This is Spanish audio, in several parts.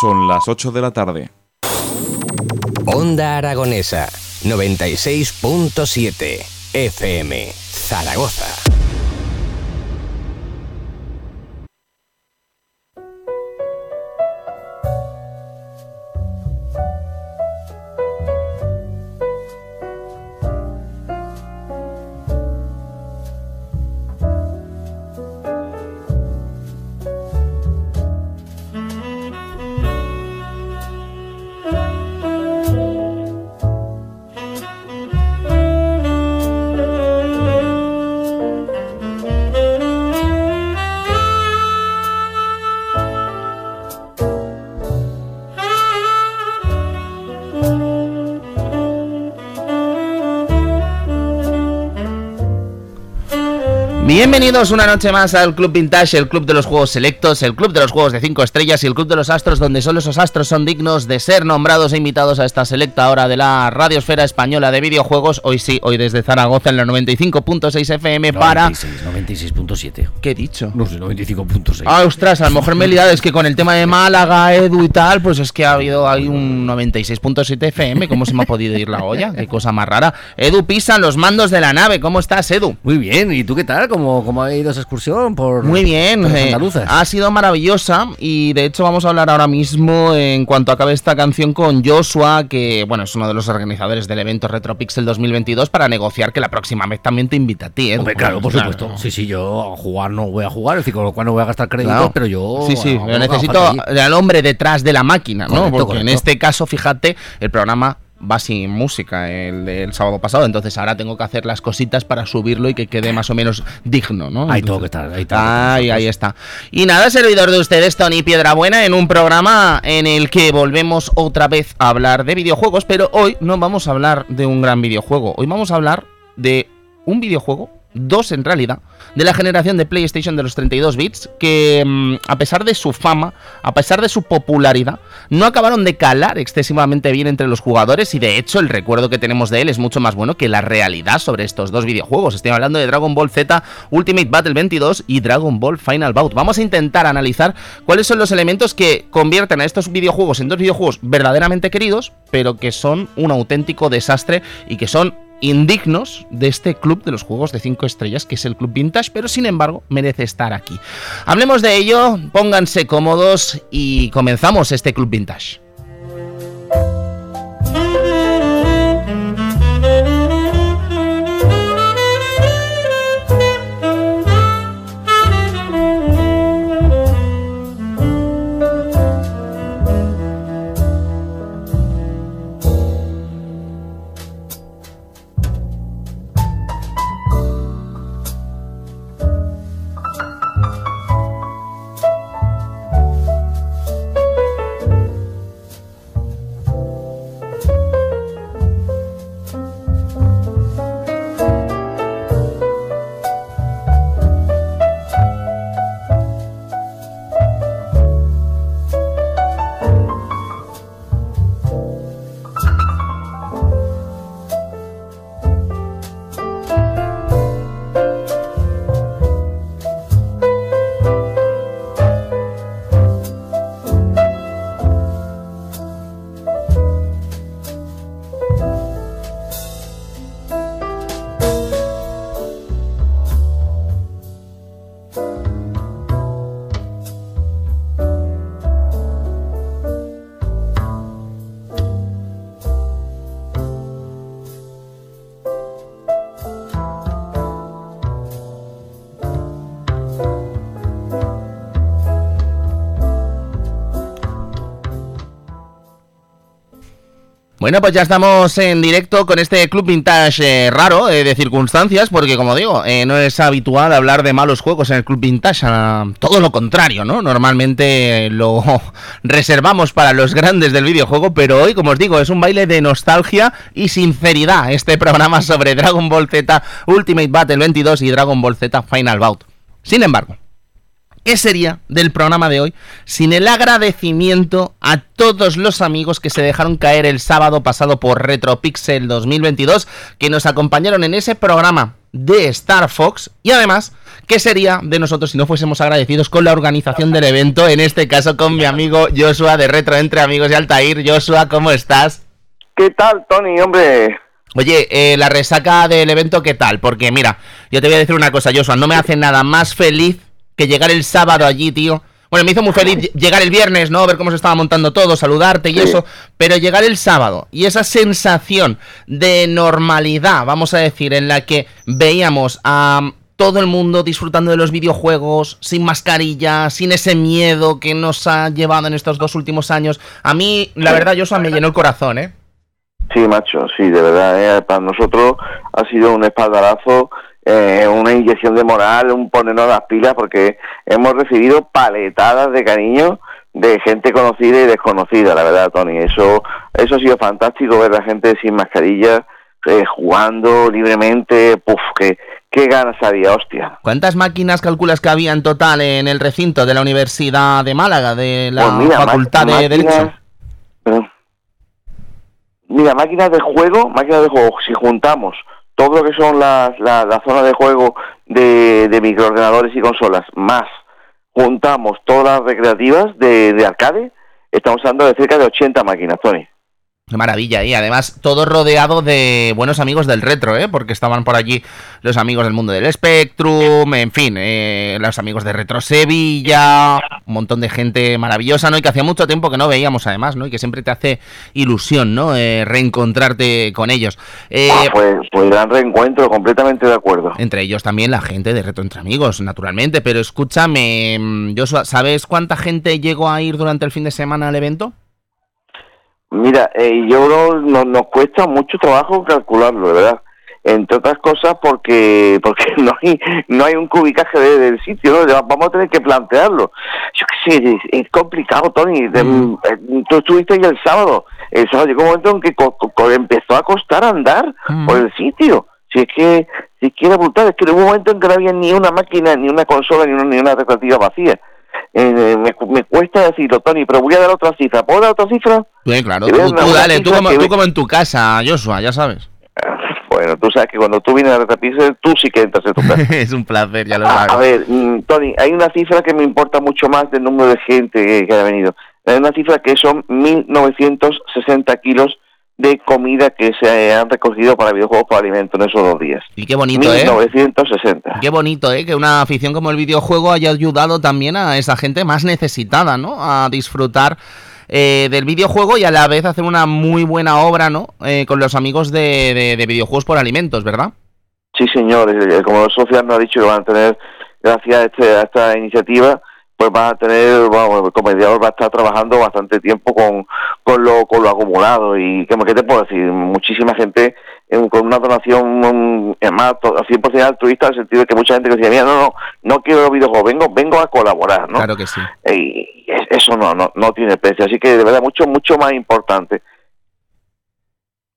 Son las 8 de la tarde. Onda Aragonesa 96.7 FM Zaragoza. Bienvenidos una noche más al Club Vintage, el club de los juegos selectos, el club de los juegos de 5 estrellas y el club de los astros, donde solo esos astros son dignos de ser nombrados e invitados a esta selecta hora de la radiosfera española de videojuegos. Hoy sí, hoy desde Zaragoza en la 95.6 FM para. 96.7. ¿Qué he dicho? No sé, 95.6. Ah, ostras, a lo mejor me he liado, es que con el tema de Málaga, Edu y tal, pues es que ha habido ahí un 96.7 FM. ¿Cómo se me ha podido ir la olla? Qué cosa más rara. Edu pisan los mandos de la nave. ¿Cómo estás, Edu? Muy bien, ¿y tú qué tal? ¿Cómo ¿Cómo, ha ido esa excursión por Muy bien, eh, ha sido maravillosa y de hecho vamos a hablar ahora mismo en cuanto acabe esta canción con Joshua, que bueno, es uno de los organizadores del evento Retropixel 2022 para negociar que la próxima vez también te invita a ti, ¿eh? claro, por supuesto. Sí, sí, yo a jugar no voy a jugar, es decir, con lo cual no voy a gastar crédito, pero yo Sí, sí, necesito al hombre detrás de la máquina, ¿no? Porque en este caso, fíjate, el programa va sin música el del sábado pasado, entonces ahora tengo que hacer las cositas para subirlo y que quede más o menos digno, ¿no? Ahí tengo que estar, ahí, ahí, ahí está. Y nada, servidor de ustedes, Tony Piedrabuena, en un programa en el que volvemos otra vez a hablar de videojuegos, pero hoy no vamos a hablar de un gran videojuego, hoy vamos a hablar de un videojuego dos en realidad, de la generación de PlayStation de los 32 bits, que mm, a pesar de su fama, a pesar de su popularidad, no acabaron de calar excesivamente bien entre los jugadores y de hecho el recuerdo que tenemos de él es mucho más bueno que la realidad sobre estos dos videojuegos. Estoy hablando de Dragon Ball Z Ultimate Battle 22 y Dragon Ball Final Bout. Vamos a intentar analizar cuáles son los elementos que convierten a estos videojuegos en dos videojuegos verdaderamente queridos, pero que son un auténtico desastre y que son indignos de este club de los juegos de 5 estrellas, que es el Club Vintage, pero sin embargo merece estar aquí. Hablemos de ello, pónganse cómodos y comenzamos este Club Vintage. Bueno, pues ya estamos en directo con este club vintage eh, raro eh, de circunstancias, porque como digo, eh, no es habitual hablar de malos juegos en el club vintage, todo lo contrario, ¿no? Normalmente lo reservamos para los grandes del videojuego, pero hoy, como os digo, es un baile de nostalgia y sinceridad este programa sobre Dragon Ball Z Ultimate Battle 22 y Dragon Ball Z Final Bout. Sin embargo, ¿Qué sería del programa de hoy sin el agradecimiento a todos los amigos que se dejaron caer el sábado pasado por RetroPixel 2022, que nos acompañaron en ese programa de Star Fox y además, ¿qué sería de nosotros si no fuésemos agradecidos con la organización del evento? En este caso con mi amigo Joshua de Retro Entre Amigos y Altair. Joshua, ¿cómo estás? ¿Qué tal, Tony? Hombre, Oye, eh, la resaca del evento, ¿qué tal? Porque mira, yo te voy a decir una cosa, Joshua, no me hace nada más feliz que llegar el sábado allí, tío. Bueno, me hizo muy feliz llegar el viernes, ¿no? Ver cómo se estaba montando todo, saludarte y Sí. eso. Pero llegar el sábado y esa sensación de normalidad, vamos a decir, en la que veíamos a todo el mundo disfrutando de los videojuegos, sin mascarilla, sin ese miedo que nos ha llevado en estos dos últimos años. A mí, la verdad, Joshua, me llenó el corazón, ¿eh? sí, macho, sí, de verdad, eh, para nosotros ha sido un espaldarazo, eh, una inyección de moral, un ponernos las pilas, porque hemos recibido paletadas de cariño de gente conocida y desconocida, la verdad, Tony. Eso, eso ha sido fantástico ver a la gente sin mascarilla, eh, jugando libremente, puf, qué, qué ganas había, hostia. ¿Cuántas máquinas calculas que había en total en el recinto de la Universidad de Málaga, de la Pues mira, Facultad de máquinas- Derecho? Perdón. Mira, máquinas de juego, máquinas de juego, si juntamos todo lo que son las las zonas de juego de, de microordenadores y consolas, más juntamos todas las recreativas de, de arcade, estamos hablando de cerca de 80 máquinas, Tony. Qué maravilla, y además todo rodeado de buenos amigos del retro, ¿eh? Porque estaban por allí los amigos del mundo del Spectrum, en fin, eh, los amigos de Retro Sevilla, un montón de gente maravillosa, ¿no? Y que hacía mucho tiempo que no veíamos además, ¿no? Y que siempre te hace ilusión, ¿no? Eh, reencontrarte con ellos. Eh, Ah, pues, pues gran reencuentro, completamente de acuerdo. Entre ellos también la gente de Retro Entre Amigos, naturalmente. Pero escúchame, mm, Joshua, ¿sabes cuánta gente llegó a ir durante el fin de semana al evento? Mira, eh, yo creo no, nos cuesta mucho trabajo calcularlo, de verdad. Entre otras cosas porque porque no hay no hay un cubicaje de- del sitio, ¿no? Vamos a tener que plantearlo. Yo qué sé, es, es complicado, Tony. De- Mm. Tú estuviste ahí el sábado. El sábado llegó un momento en que co- co- empezó a costar andar Mm. por el sitio. Si es que si es que era brutal, es que hubo un momento en que no había ni una máquina, ni una consola, ni una, ni una recreativa vacía. Eh, me, me cuesta decirlo, Tony, pero voy a dar otra cifra. ¿Puedo dar otra cifra? Sí, claro, tú, tú dale, tú como, tú como en tu casa, Joshua, ya sabes. Bueno, tú sabes que cuando tú vienes a Retapixel, tú sí que entras en tu casa. es un placer, ya lo a, sabes. a ver, mm, Tony, hay una cifra que me importa mucho más del número de gente que, que ha venido. Hay una cifra que son 1.960 kilos de comida que se han recogido para videojuegos por alimento en esos dos días. Y qué bonito, ¿eh? 1960. Qué bonito, ¿eh? Que una afición como el videojuego haya ayudado también a esa gente más necesitada, ¿no? A disfrutar eh, del videojuego y a la vez hacer una muy buena obra, ¿no? Eh, con los amigos de, de- de videojuegos por alimentos, ¿verdad? Sí, señor. eh, Como Sofía nos ha dicho que van a tener, gracias a, este- a esta iniciativa, pues van a tener, vamos, el comediador va a estar trabajando bastante tiempo con, con, lo, con lo acumulado. Y ¿qué, qué te puedo decir? Muchísima gente con una donación es más to- 100% altruista, en el sentido de que mucha gente que decía, mira, no, no, no quiero los videojuegos, vengo, vengo a colaborar, ¿no? Claro que sí. Y es- eso no, no, no tiene precio. Así que de verdad, mucho, mucho más importante.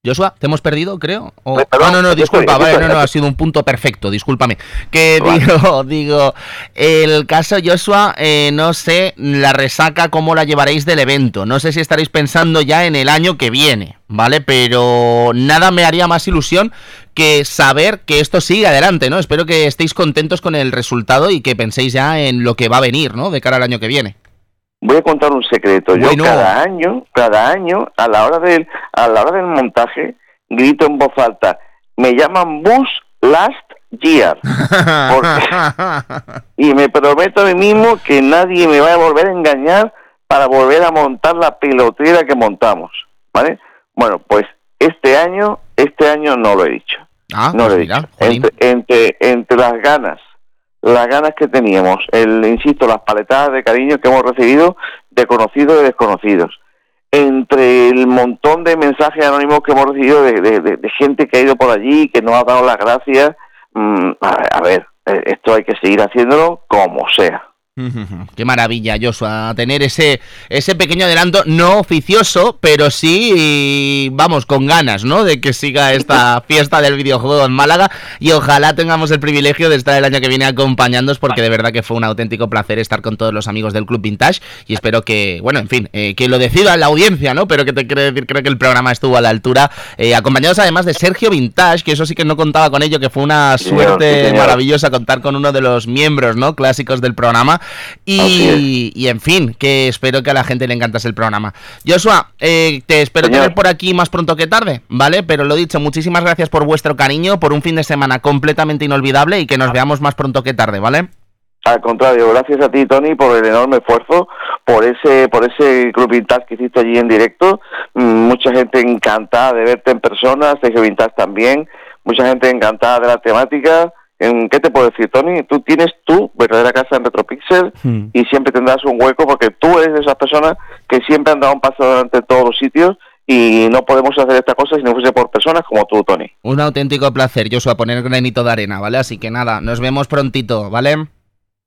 Joshua, ¿te hemos perdido, creo? O- Eh, perdón, Ah, no, no, aquí disculpa, estoy, vale, no, estoy, no, ha sido un punto perfecto, discúlpame. Que Vale. digo, digo, el caso Joshua, eh, no sé la resaca, cómo la llevaréis del evento. No sé si estaréis pensando ya en el año que viene, ¿vale? Pero nada me haría más ilusión que saber que esto sigue adelante, ¿no? Espero que estéis contentos con el resultado y que penséis ya en lo que va a venir, ¿no? De cara al año que viene. Voy a contar un secreto. Yo Bueno. cada año, cada año, a la hora del, a la hora del montaje, grito en voz alta, me llaman Bus Last Year. Y me prometo a mí mismo que nadie me va a volver a engañar para volver a montar la pelotera que montamos. ¿Vale? Bueno, pues este año, este año no lo he dicho. ah, No pues lo he mira, dicho. Entre, entre, entre las ganas, las ganas que teníamos, el, insisto, las paletadas de cariño que hemos recibido de conocidos y desconocidos, entre el montón de mensajes anónimos que hemos recibido de, de- de- gente que ha ido por allí, que nos ha dado las gracias, mm, a, ver, a ver, eh, esto hay que seguir haciéndolo como sea. Qué maravilla, Joshua, tener ese, ese pequeño adelanto no oficioso, pero sí, vamos, con ganas, ¿no? De que siga esta fiesta del videojuego en Málaga y ojalá tengamos el privilegio de estar el año que viene acompañándonos porque de verdad que fue un auténtico placer estar con todos los amigos del Club Vintage y espero que, bueno, en fin, eh, que lo decida la audiencia, ¿no? Pero que te quiero decir, creo que el programa estuvo a la altura, eh, acompañados además de Sergio Vintage, que eso sí que no contaba con ello, que fue una suerte maravillosa contar con uno de los miembros, ¿no? Clásicos del programa y, en fin, que espero que a la gente le encantase el programa. Joshua, eh, te espero tener por aquí más pronto que tarde, ¿vale? Pero lo dicho, muchísimas gracias por vuestro cariño, por un fin de semana completamente inolvidable y que nos veamos más pronto que tarde, ¿vale? Al contrario, gracias a ti, Tony, por el enorme esfuerzo, por ese, por ese Club Vintage que hiciste allí en directo. Mm, mucha gente encantada de verte en persona, Sergio Vintage también. Mucha gente encantada de la temática. ¿Qué te puedo decir, Tony? Tú tienes tu verdadera casa en Retropixel hmm. y siempre tendrás un hueco porque tú eres de esas personas que siempre han dado un paso adelante en todos los sitios y no podemos hacer esta cosa si no fuese por personas como tú, Tony. Un auténtico placer, Joshua, poner el granito de arena, ¿vale? Así que nada, nos vemos prontito, ¿vale?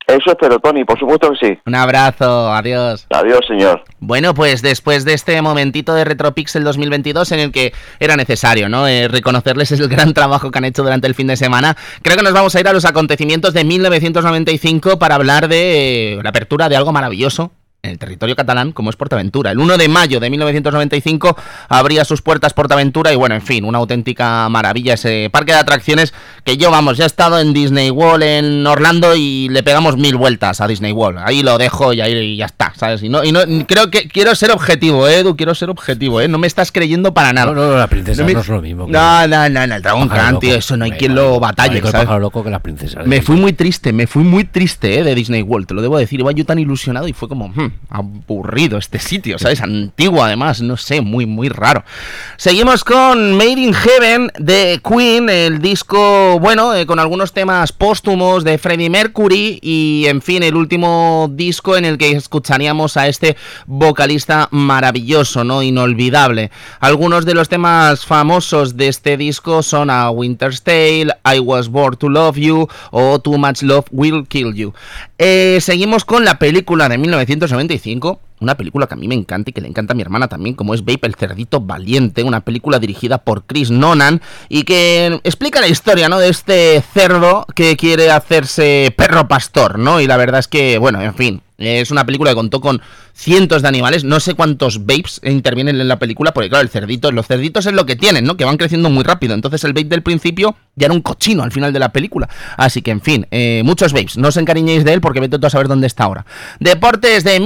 Eso espero, Tony, por supuesto que sí. Un abrazo, adiós. Adiós, señor. Bueno, pues después de este momentito de Retropixel 2022 en el que era necesario, ¿no? Eh, reconocerles el gran trabajo que han hecho durante el fin de semana, creo que nos vamos a ir a los acontecimientos de 1995 para hablar de la apertura de algo maravilloso en el territorio catalán como es Portaventura. El 1 de mayo de 1995 abría sus puertas Portaventura y bueno, en fin, una auténtica maravilla ese parque de atracciones que yo, vamos, ya he estado en Disney World en Orlando y le pegamos mil vueltas a Disney World. Ahí lo dejo y ahí ya está, ¿sabes? Y no, y no creo que quiero ser objetivo, ¿eh, Edu, quiero ser objetivo, ¿eh? No me estás creyendo para nada. No, no, la princesa no, es lo mismo. No, no, no, el dragón Khan, tío, eso no hay quien lo batalle, ¿sabes? loco que. Me fui muy triste, me fui muy triste, ¿eh? De Disney World, te lo debo decir. Iba yo tan ilusionado y fue como, hmm, aburrido este sitio, ¿sabes? Antiguo además, no sé, muy, muy raro. Seguimos con Made in Heaven de Queen, el disco, bueno, eh, con algunos temas póstumos de Freddie Mercury y, en fin, el último disco en el que escucharíamos a este vocalista maravilloso, ¿no? Inolvidable. Algunos de los temas famosos de este disco son a Winter's Tale, I Was Born to Love You o Too Much Love Will Kill You. Eh, seguimos con la película de 1995 una película que a mí me encanta y que le encanta a mi hermana también, como es Vape el cerdito valiente, una película dirigida por Chris Nonan y que explica la historia, ¿no? De este cerdo que quiere hacerse perro pastor, ¿no? Y la verdad es que, bueno, en fin, es una película que contó con cientos de animales, no sé cuántos vapes intervienen en la película, porque claro, el cerdito, los cerditos es lo que tienen, ¿no? Que van creciendo muy rápido. Entonces el vape del principio ya era un cochino al final de la película. Así que, en fin, eh, muchos vapes. No os encariñéis de él porque vete tú a saber dónde está ahora. Deportes de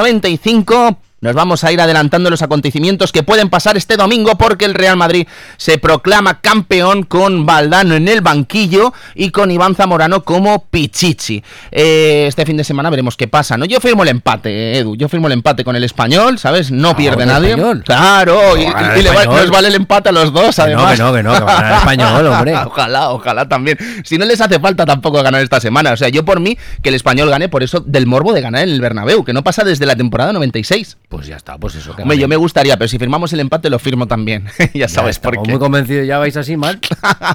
1995. Nos vamos a ir adelantando los acontecimientos que pueden pasar este domingo porque el Real Madrid se proclama campeón con Valdano en el banquillo y con Iván Zamorano como Pichichi. Eh, este fin de semana veremos qué pasa, ¿no? Yo firmo el empate, Edu. Yo firmo el empate con el español, ¿sabes? No ah, pierde nadie. Claro, y, le nos vale el empate a los dos, además. No, que no, que no, que va a español, hombre. ojalá, ojalá también. Si no les hace falta tampoco ganar esta semana. O sea, yo por mí que el español gane por eso del morbo de ganar en el Bernabéu, que no pasa desde la temporada 96. Pues ya está, pues eso. Hombre, yo me gustaría, pero si firmamos el empate lo firmo también. ya sabes por qué. muy convencido, ya vais así mal.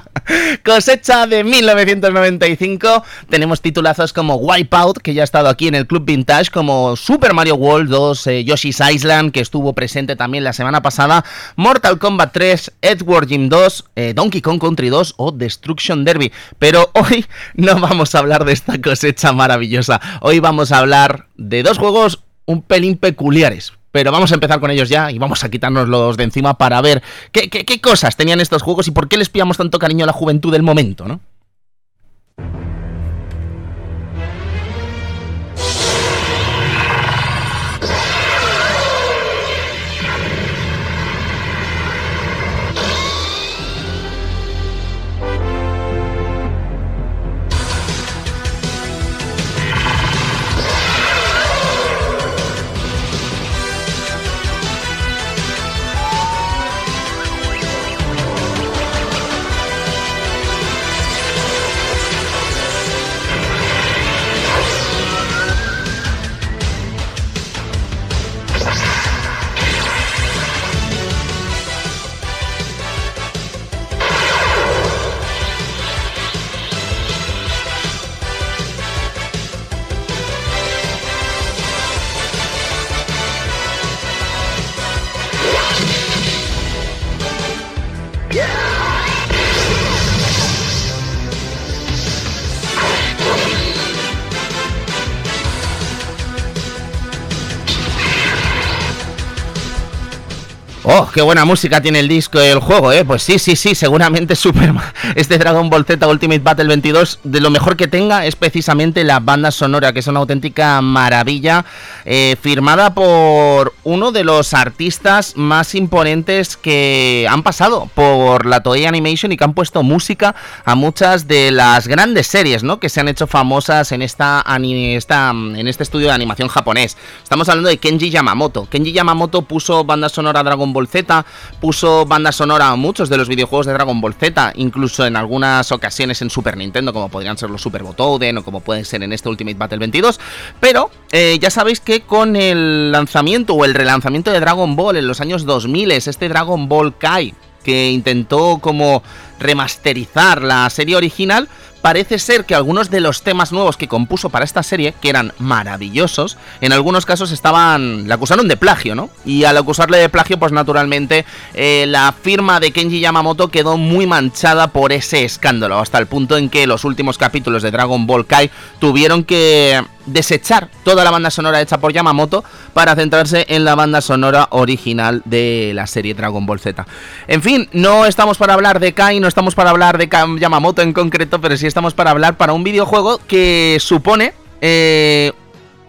Cosecha de 1995. Tenemos titulazos como Wipeout, que ya ha estado aquí en el Club Vintage, como Super Mario World 2, eh, Yoshi's Island, que estuvo presente también la semana pasada, Mortal Kombat 3, Edward Jim 2, eh, Donkey Kong Country 2 o Destruction Derby. Pero hoy no vamos a hablar de esta cosecha maravillosa. Hoy vamos a hablar de dos juegos un pelín peculiares. Pero vamos a empezar con ellos ya y vamos a quitarnos de encima para ver qué, qué cosas tenían estos juegos y por qué les pillamos tanto cariño a la juventud del momento, ¿no? Qué buena música tiene el disco, el juego, ¿eh? Pues sí, sí, sí, seguramente Super este Dragon Ball Z Ultimate Battle 22 de lo mejor que tenga es precisamente la banda sonora, que es una auténtica maravilla, eh, firmada por uno de los artistas más imponentes que han pasado por la Toei Animation y que han puesto música a muchas de las grandes series, ¿no? Que se han hecho famosas en esta, en este estudio de animación japonés. Estamos hablando de Kenji Yamamoto. Kenji Yamamoto puso banda sonora Dragon Ball Z, puso banda sonora a muchos de los videojuegos de Dragon Ball Z, incluso en algunas ocasiones en Super Nintendo, como podrían ser los Super Botoden o como pueden ser en este Ultimate Battle 22. Pero eh, ya sabéis que con el lanzamiento o el relanzamiento de Dragon Ball en los años 2000, este Dragon Ball Kai, que intentó como remasterizar la serie original, parece ser que algunos de los temas nuevos que compuso para esta serie, que eran maravillosos, en algunos casos estaban. le acusaron de plagio, ¿no? Y al acusarle de plagio, pues naturalmente eh, la firma de Kenji Yamamoto quedó muy manchada por ese escándalo, hasta el punto en que los últimos capítulos de Dragon Ball Kai tuvieron que desechar toda la banda sonora hecha por Yamamoto para centrarse en la banda sonora original de la serie Dragon Ball Z. En fin, no estamos para hablar de Kai, no estamos para hablar de Yamamoto en concreto, pero sí estamos para hablar para un videojuego que supone eh,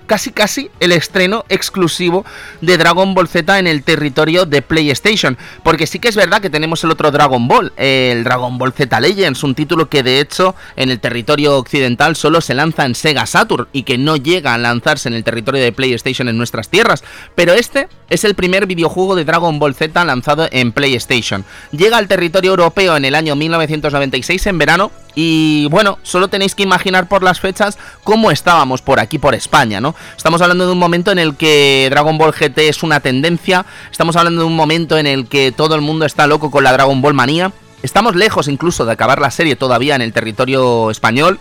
casi casi el estreno exclusivo de Dragon Ball Z en el territorio de PlayStation. Porque sí que es verdad que tenemos el otro Dragon Ball, el Dragon Ball Z Legends, un título que de hecho en el territorio occidental solo se lanza en Sega Saturn y que no llega a lanzarse en el territorio de PlayStation en nuestras tierras. Pero este es el primer videojuego de Dragon Ball Z lanzado en PlayStation. Llega al territorio europeo en el año 1996 en verano y bueno, solo tenéis que imaginar por las fechas cómo estábamos por aquí, por España, ¿no? Estamos hablando de un momento en el que Dragon Ball GT es una tendencia, estamos hablando de un momento en el que todo el mundo está loco con la Dragon Ball manía, estamos lejos incluso de acabar la serie todavía en el territorio español,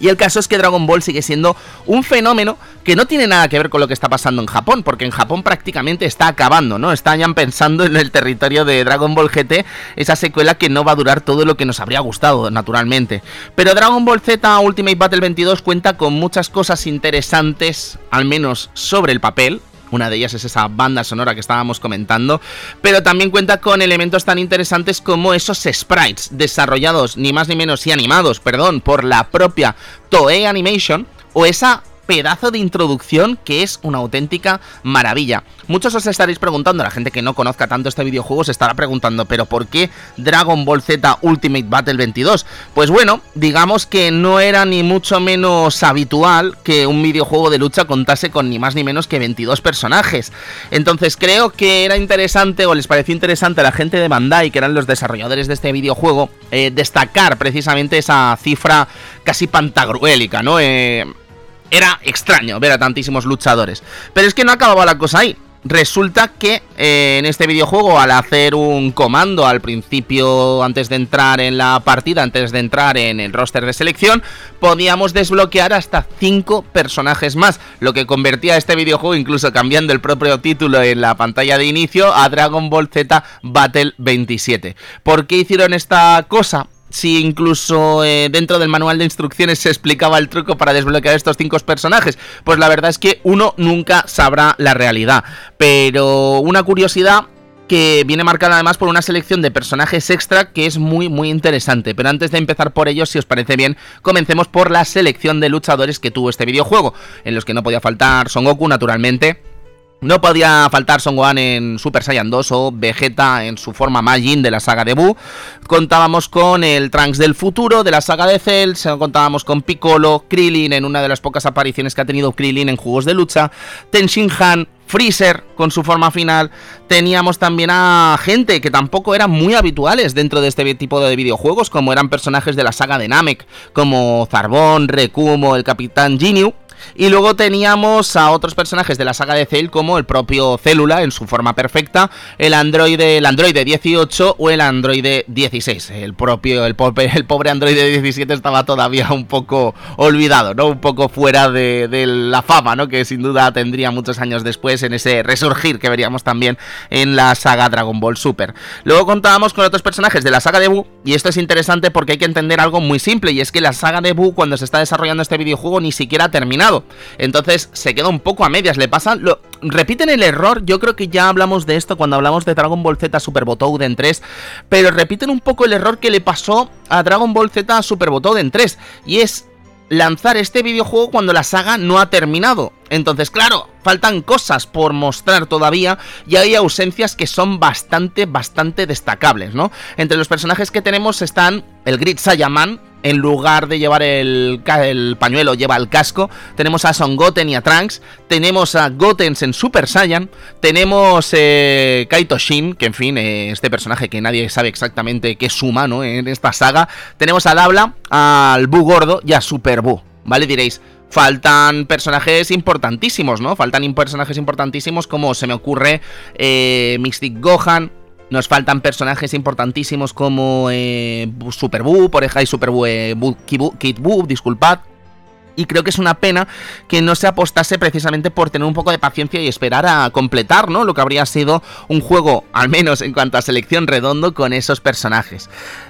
y el caso es que Dragon Ball sigue siendo un fenómeno que no tiene nada que ver con lo que está pasando en Japón, porque en Japón prácticamente está acabando, ¿no? Están pensando en el territorio de Dragon Ball GT, esa secuela que no va a durar todo lo que nos habría gustado, naturalmente. Pero Dragon Ball Z Ultimate Battle 22 cuenta con muchas cosas interesantes, al menos sobre el papel, una de ellas es esa banda sonora que estábamos comentando, pero también cuenta con elementos tan interesantes como esos sprites desarrollados ni más ni menos y animados, perdón, por la propia Toei Animation o esa pedazo de introducción que es una auténtica maravilla. Muchos os estaréis preguntando, la gente que no conozca tanto este videojuego se estará preguntando, pero ¿por qué Dragon Ball Z Ultimate Battle 22? Pues bueno, digamos que no era ni mucho menos habitual que un videojuego de lucha contase con ni más ni menos que 22 personajes. Entonces creo que era interesante o les pareció interesante a la gente de Bandai, que eran los desarrolladores de este videojuego, eh, destacar precisamente esa cifra casi pantagruélica, ¿no? Eh, era extraño ver a tantísimos luchadores. Pero es que no acababa la cosa ahí. Resulta que eh, en este videojuego, al hacer un comando al principio, antes de entrar en la partida, antes de entrar en el roster de selección, podíamos desbloquear hasta 5 personajes más, lo que convertía a este videojuego, incluso cambiando el propio título en la pantalla de inicio, a Dragon Ball Z Battle 27. ¿Por qué hicieron esta cosa? Si incluso eh, dentro del manual de instrucciones se explicaba el truco para desbloquear estos cinco personajes. Pues la verdad es que uno nunca sabrá la realidad. Pero una curiosidad que viene marcada además por una selección de personajes extra que es muy muy interesante. Pero antes de empezar por ellos, si os parece bien, comencemos por la selección de luchadores que tuvo este videojuego, en los que no podía faltar Son Goku naturalmente, no podía faltar Son Gohan en Super Saiyan 2 o Vegeta en su forma Majin de la saga de Buu. Contábamos con el Trunks del futuro de la saga de Cell. Contábamos con Piccolo, Krillin en una de las pocas apariciones que ha tenido Krillin en juegos de lucha. Ten Han, Freezer con su forma final. Teníamos también a gente que tampoco eran muy habituales dentro de este tipo de videojuegos, como eran personajes de la saga de Namek, como Zarbon, Rekumo, el Capitán Ginyu. Y luego teníamos a otros personajes de la saga de Cell como el propio Célula en su forma perfecta, el androide, el androide 18 o el androide 16. El propio, el pobre, el pobre androide 17 estaba todavía un poco olvidado, ¿no? Un poco fuera de, la fama, ¿no? Que sin duda tendría muchos años después personajes en ese resurgir que veríamos también en la saga Dragon Ball Super. Luego contábamos con otros personajes de la saga de Buu y esto es interesante porque hay que entender algo muy simple y es que la saga de Buu cuando se está desarrollando este videojuego ni siquiera ha terminado. Entonces se queda un poco a medias, le pasan lo repiten el error, yo creo que ya hablamos de esto cuando hablamos de Dragon Ball Z Super Botouden 3, pero repiten un poco el error que le pasó a Dragon Ball Z Super Botouden 3 y es lanzar este videojuego cuando la saga no ha terminado. Entonces, claro, faltan cosas por mostrar todavía y hay ausencias que son bastante, bastante destacables, ¿no? Entre los personajes que tenemos están el Grid Saiyaman, en lugar de llevar el, pañuelo, lleva el casco. Tenemos a Son Goten y a Trunks. Tenemos a Gotens en Super Saiyan. Tenemos eh, Kaito Shin, que en fin, eh, este personaje que nadie sabe exactamente qué es humano en esta saga. Tenemos a Dabla, al Bu Gordo y a Super Bu. ¿Vale? Diréis, faltan personajes importantísimos, ¿no? Faltan personajes importantísimos como se me ocurre eh, Mystic Gohan. Nos faltan personajes importantísimos como eh, Super Buu, por ejemplo, Super Buu, eh, Buu, disculpad y creo que es una pena que no se apostase precisamente por tener un poco de paciencia y esperar a completar, ¿no? Lo que habría sido un juego, al menos en cuanto a selección redondo, con esos personajes.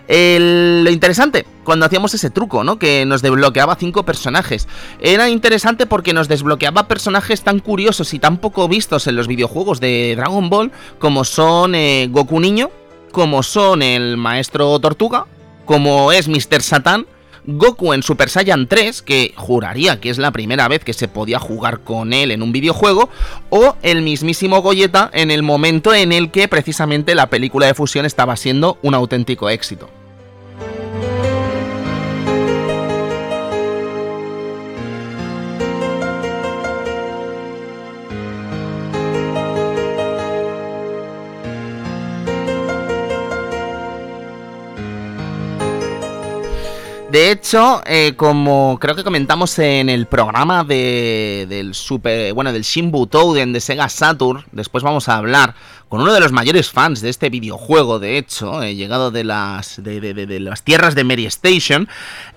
lo interesante, cuando hacíamos ese truco, ¿no? Que nos desbloqueaba cinco personajes. Era interesante porque nos desbloqueaba personajes tan curiosos y tan poco vistos en los videojuegos de Dragon Ball, como son eh, Goku Niño, como son el Maestro Tortuga, como es Mr. Satan Goku en Super Saiyan 3, que juraría que es la primera vez que se podía jugar con él en un videojuego, o el mismísimo Goyeta en el momento en el que precisamente la película de fusión estaba siendo un auténtico éxito. De hecho, eh, como creo que comentamos en el programa de, del super, bueno, del Shinbu de Sega Saturn, después vamos a hablar con uno de los mayores fans de este videojuego, de hecho, eh, llegado de las, de, las tierras de Mary Station.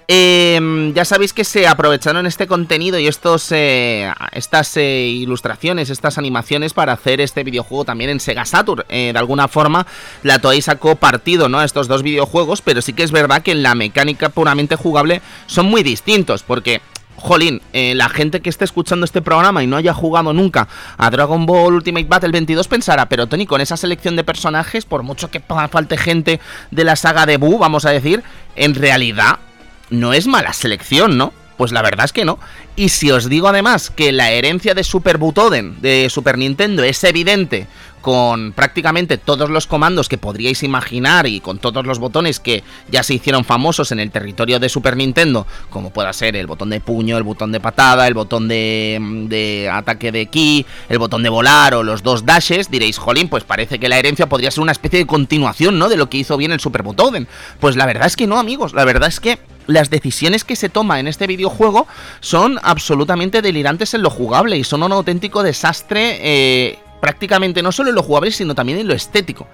Em, ya sabéis que se aprovecharon este contenido y estos, eh, estas ilustraciones, estas animaciones para hacer este videojuego también en Sega Saturn. de alguna forma, la Toei sacó partido ¿no? a estos dos videojuegos, pero sí que es verdad que en la mecánica puramente jugable son muy distintos, porque jolín, eh, la gente que esté escuchando este programa y no haya jugado nunca a Dragon Ball Ultimate Battle 22 pensará, pero Tony, con esa selección de personajes, por mucho que falte gente de la saga de Buu, vamos a decir, en realidad no es mala selección, ¿no? Pues la verdad es que no. Y si os digo además que la herencia de Super Butoden de Super Nintendo es evidente con prácticamente todos los comandos que podríais imaginar y con todos los botones que ya se hicieron famosos en el territorio de Super Nintendo, como pueda ser el botón de puño, el botón de patada, el botón de, ataque de ki, el botón de volar o los dos dashes, diréis, jolín, pues parece que la herencia podría ser una especie de continuación, ¿no? De lo que hizo bien el Super Botoden. Pues la verdad es que no, amigos, la verdad es que las decisiones que se toma en este videojuego son absolutamente delirantes en lo jugable y son un auténtico desastre eh, prácticamente no solo en lo jugable, sino también en lo estético.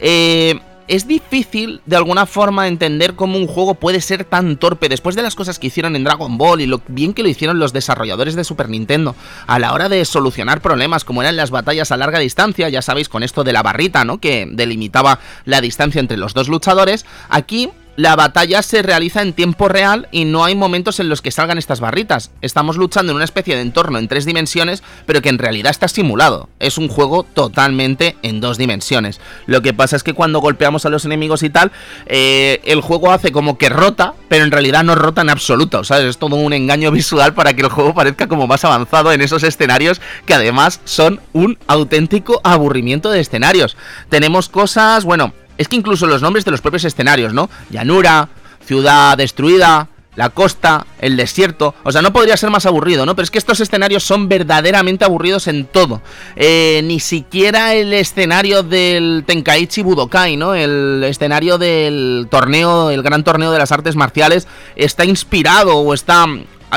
Eh, es difícil de alguna forma entender cómo un juego puede ser tan torpe después de las cosas que hicieron en Dragon Ball y lo bien que lo hicieron los desarrolladores de Super Nintendo a la hora de solucionar problemas como eran las batallas a larga distancia, ya sabéis con esto de la barrita, ¿no? que delimitaba la distancia entre los dos luchadores. Aquí la batalla se realiza en tiempo real y no hay momentos en los que salgan estas barritas. Estamos luchando en una especie de entorno en tres dimensiones, pero que en realidad está simulado. Es un juego totalmente en dos dimensiones. Lo que pasa es que cuando golpeamos a los enemigos y tal, eh, el juego hace como que rota, pero en realidad no rota en absoluto. ¿sabes? Es todo un engaño visual para que el juego parezca como más avanzado en esos escenarios que además son un auténtico aburrimiento de escenarios. Tenemos cosas, bueno, es que incluso los nombres de los propios escenarios, ¿no? Llanura, ciudad destruida, la costa, el desierto. O sea, no podría ser más aburrido, ¿no? Pero es que estos escenarios son verdaderamente aburridos en todo. Eh, ni siquiera el escenario del Tenkaichi Budokai, ¿no? El escenario del torneo, el gran torneo de las artes marciales, está inspirado o está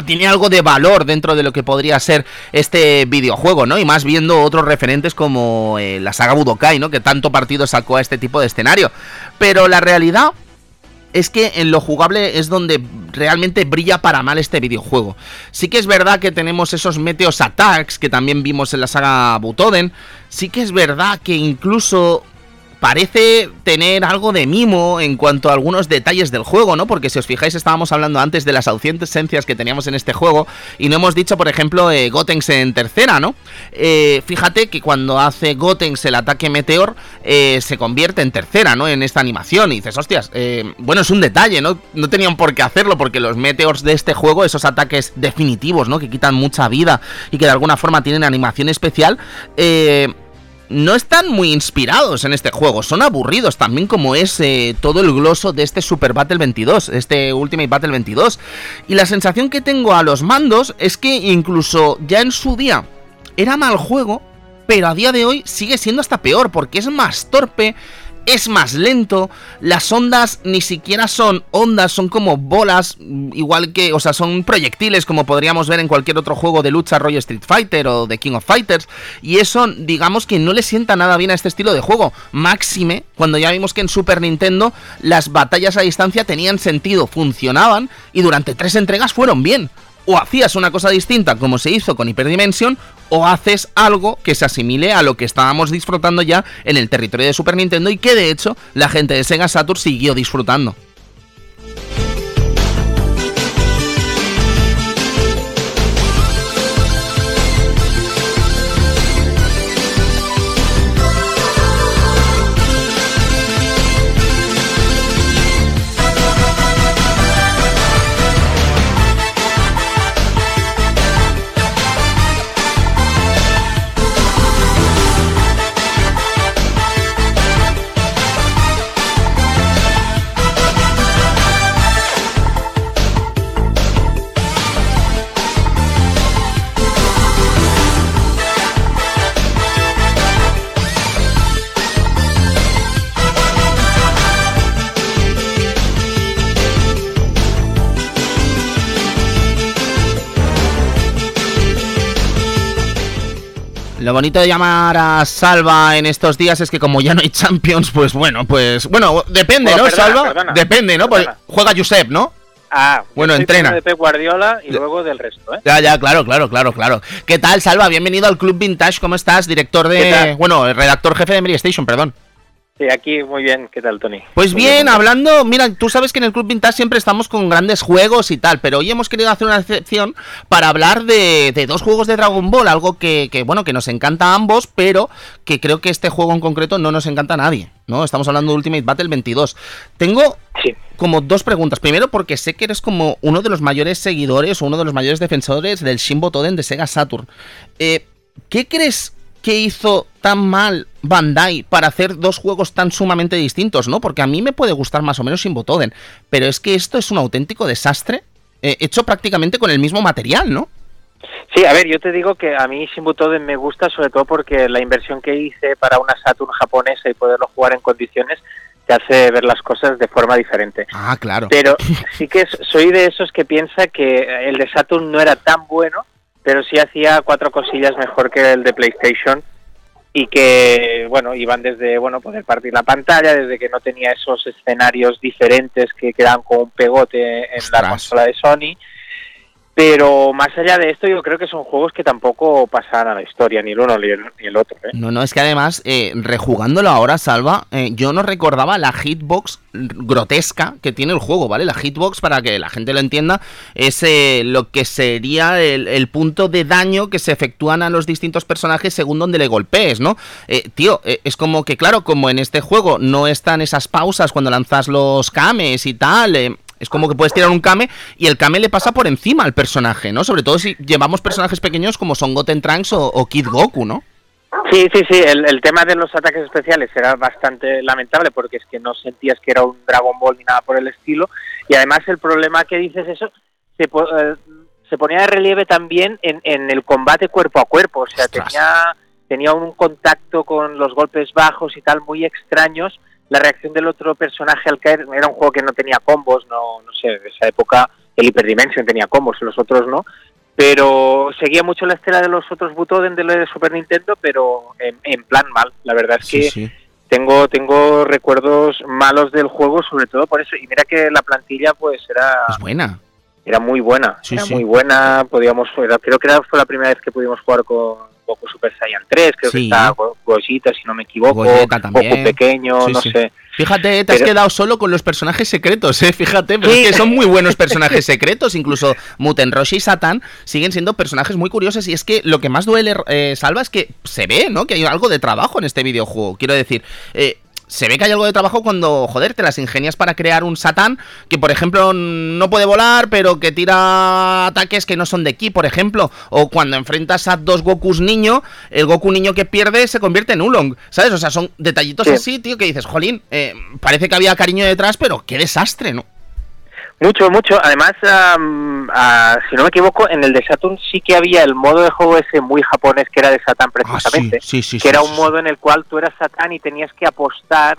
tiene algo de valor dentro de lo que podría ser este videojuego, ¿no? Y más viendo otros referentes como eh, la saga Budokai, ¿no? Que tanto partido sacó a este tipo de escenario. Pero la realidad es que en lo jugable es donde realmente brilla para mal este videojuego. Sí que es verdad que tenemos esos Meteos Attacks que también vimos en la saga Butoden. Sí que es verdad que incluso parece tener algo de mimo en cuanto a algunos detalles del juego, ¿no? Porque si os fijáis, estábamos hablando antes de las ausencias que teníamos en este juego y no hemos dicho, por ejemplo, eh, Gotenks en tercera, ¿no? Eh, fíjate que cuando hace Gotenks el ataque Meteor, eh, se convierte en tercera, ¿no? En esta animación. Y dices, hostias, eh, bueno, es un detalle, ¿no? No tenían por qué hacerlo porque los Meteors de este juego, esos ataques definitivos, ¿no? Que quitan mucha vida y que de alguna forma tienen animación especial, eh no están muy inspirados en este juego, son aburridos también como es eh, todo el gloso de este Super Battle 22, este Ultimate Battle 22. Y la sensación que tengo a los mandos es que incluso ya en su día era mal juego, pero a día de hoy sigue siendo hasta peor porque es más torpe, es más lento, las ondas ni siquiera son ondas, son como bolas, igual que, o sea, son proyectiles como podríamos ver en cualquier otro juego de lucha rollo Street Fighter o de King of Fighters, y eso digamos que no le sienta nada bien a este estilo de juego, máxime cuando ya vimos que en Super Nintendo las batallas a distancia tenían sentido, funcionaban y durante tres entregas fueron bien o hacías una cosa distinta como se hizo con Hyperdimension, o haces algo que se asimile a lo que estábamos disfrutando ya en el territorio de Super Nintendo y que de hecho la gente de Sega Saturn siguió disfrutando. Bonito de llamar a Salva en estos días es que como ya no hay Champions, pues bueno, pues bueno, depende, Bueno, ¿no, perdona, Salva? perdona. depende, ¿no? Pues juega Josep, ¿no? Ah, Bueno, entrena. de Pep Guardiola y luego del resto, ¿eh? Ya, ya, claro, claro, claro, claro. ¿Qué tal, Salva? Bienvenido al Club Vintage, ¿cómo estás? Director ¿Qué de... Bueno, redactor jefe de Mary Station, perdón. Sí, aquí muy bien. ¿Qué tal, Tony? Pues bien, hablando, mira, tú sabes que en el Club Vintage siempre estamos con grandes juegos y tal, pero hoy hemos querido hacer una excepción para hablar de, de dos juegos de Dragon Ball, algo que, que, bueno, que nos encanta a ambos, pero que creo que este juego en concreto no nos encanta a nadie, ¿no? Estamos hablando de Ultimate Battle 22. Tengo Sí. como dos preguntas. Primero, porque sé que eres como uno de los mayores seguidores o uno de los mayores defensores del Shinbo Toden de Sega Saturn. Eh, ¿Qué crees que hizo tan mal Bandai para hacer dos juegos tan sumamente distintos, no? Porque a mí me puede gustar más o menos Shinbo Toden, pero es que esto es un auténtico desastre eh, hecho prácticamente con el mismo material, ¿no? Sí, a ver, yo te digo que a mí Shimbutoden me gusta sobre todo porque la inversión que hice para una Saturn japonesa y poderlo jugar en condiciones te hace ver las cosas de forma diferente. Ah, claro. Pero sí que soy de esos que piensa que el de Saturn no era tan bueno, pero sí hacía cuatro cosillas mejor que el de PlayStation y que, bueno, iban desde, bueno, poder partir la pantalla, desde que no tenía esos escenarios diferentes que quedaban con un pegote en Ostras. la consola de Sony. Pero más allá de esto, yo creo que son juegos que tampoco pasan a la historia, ni el uno ni el, ni el otro. ¿eh? No, no, es que además, eh, rejugándolo ahora, Salva, eh, yo no recordaba la hitbox grotesca que tiene el juego, ¿vale? La hitbox, para que la gente lo entienda, es eh, lo que sería el, punto de daño que se efectúan a los distintos personajes según donde le golpees, ¿no? Eh, tío, eh, es como que, claro, como en este juego no están esas pausas cuando lanzas los kames y tal, es como que puedes tirar un Kame y el Kame le pasa por encima al personaje, ¿no? Sobre todo si llevamos personajes pequeños como son Goten Trunks o, o Kid Goku, ¿no? Sí, sí, sí, el, el tema de los ataques especiales era bastante lamentable porque es que no sentías que era un Dragon Ball ni nada por el estilo. Y además el problema que dices eso se, po- eh, se ponía de relieve también en, en el combate cuerpo a cuerpo. O sea, Ostras. tenía, tenía un contacto con los golpes bajos y tal muy extraños. La reacción del otro personaje al caer era un juego que no tenía combos, no, no sé, de esa época el Hyperdimension tenía combos, los otros no pero seguía mucho la estela de los otros Butoden de Super Nintendo, pero en, en plan mal. La verdad es que sí. tengo tengo recuerdos malos del juego, sobre todo por eso. Y mira que la plantilla pues era Es buena. era muy buena, Sí, era sí. muy buena. Podíamos, era- creo que era, fue la primera vez que pudimos jugar con Goku Super Saiyan 3, creo Sí. que está Go- Gogeta, si no me equivoco. Goku pequeño, Sí, no sí. sé. Fíjate, te has quedado solo con los personajes secretos, ¿eh? Fíjate, pero Sí. es que son muy buenos personajes secretos. Incluso Muten Roshi y Satan siguen siendo personajes muy curiosos. Y es que lo que más duele, eh, Salva, es que se ve, ¿no? Que hay algo de trabajo en este videojuego. Quiero decir, eh, se ve que hay algo de trabajo cuando, joder, te las ingenias para crear un Satán que, por ejemplo, no puede volar, pero que tira ataques que no son de ki, por ejemplo. O cuando enfrentas a dos Gokus niño, el Goku niño que pierde se convierte en Ulong, ¿sabes? O sea, son detallitos Sí. así, tío, que dices, jolín, eh, parece que había cariño detrás, pero qué desastre, ¿no? Mucho, mucho. Además, ah, si no me equivoco, en el de Saturn sí que había el modo de juego ese muy japonés que era de Satán precisamente. Ah, sí, sí, sí, que era un modo en el cual tú eras Satán y tenías que apostar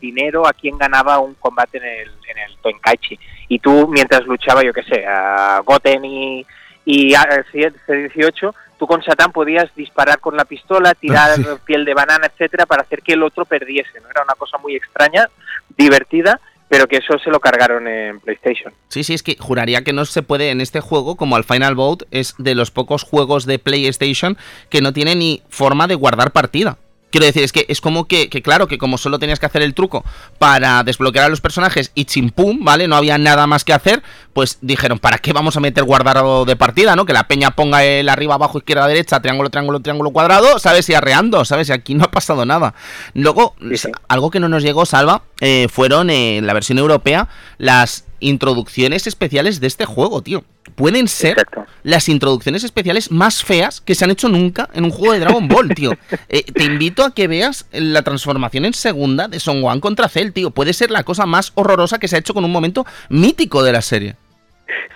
dinero a quien ganaba un combate en el, en el Tonkaichi. Y tú, mientras luchaba, yo qué sé, a Goten y, y a C18, tú con Satán podías disparar con la pistola, tirar piel de banana, etcétera, para hacer que el otro perdiese. ¿no? Era una cosa muy extraña, divertida, pero que eso se lo cargaron en PlayStation. Sí, sí, es que juraría que no se puede en este juego, como al Final Bout, es de los pocos juegos de PlayStation que no tiene ni forma de guardar partida. Quiero decir, es que es como que, que claro, que como solo tenías que hacer el truco para desbloquear a los personajes y chimpum, ¿vale? No había nada más que hacer, pues dijeron, ¿para qué vamos a meter guardado de partida, no? Que la peña ponga el arriba, abajo, izquierda, derecha, triángulo, triángulo, triángulo, cuadrado, ¿sabes? Y arreando, ¿sabes? Y aquí no ha pasado nada. Luego, Sí, sí. algo que no nos llegó, Salva, eh, fueron eh, en la versión europea las introducciones especiales de este juego, tío. Pueden ser Exacto. las introducciones especiales más feas que se han hecho nunca en un juego de Dragon Ball, tío. Eh, te invito a que veas la transformación en segunda de Son Gohan contra Cell, tío. Puede ser la cosa más horrorosa que se ha hecho con un momento mítico de la serie.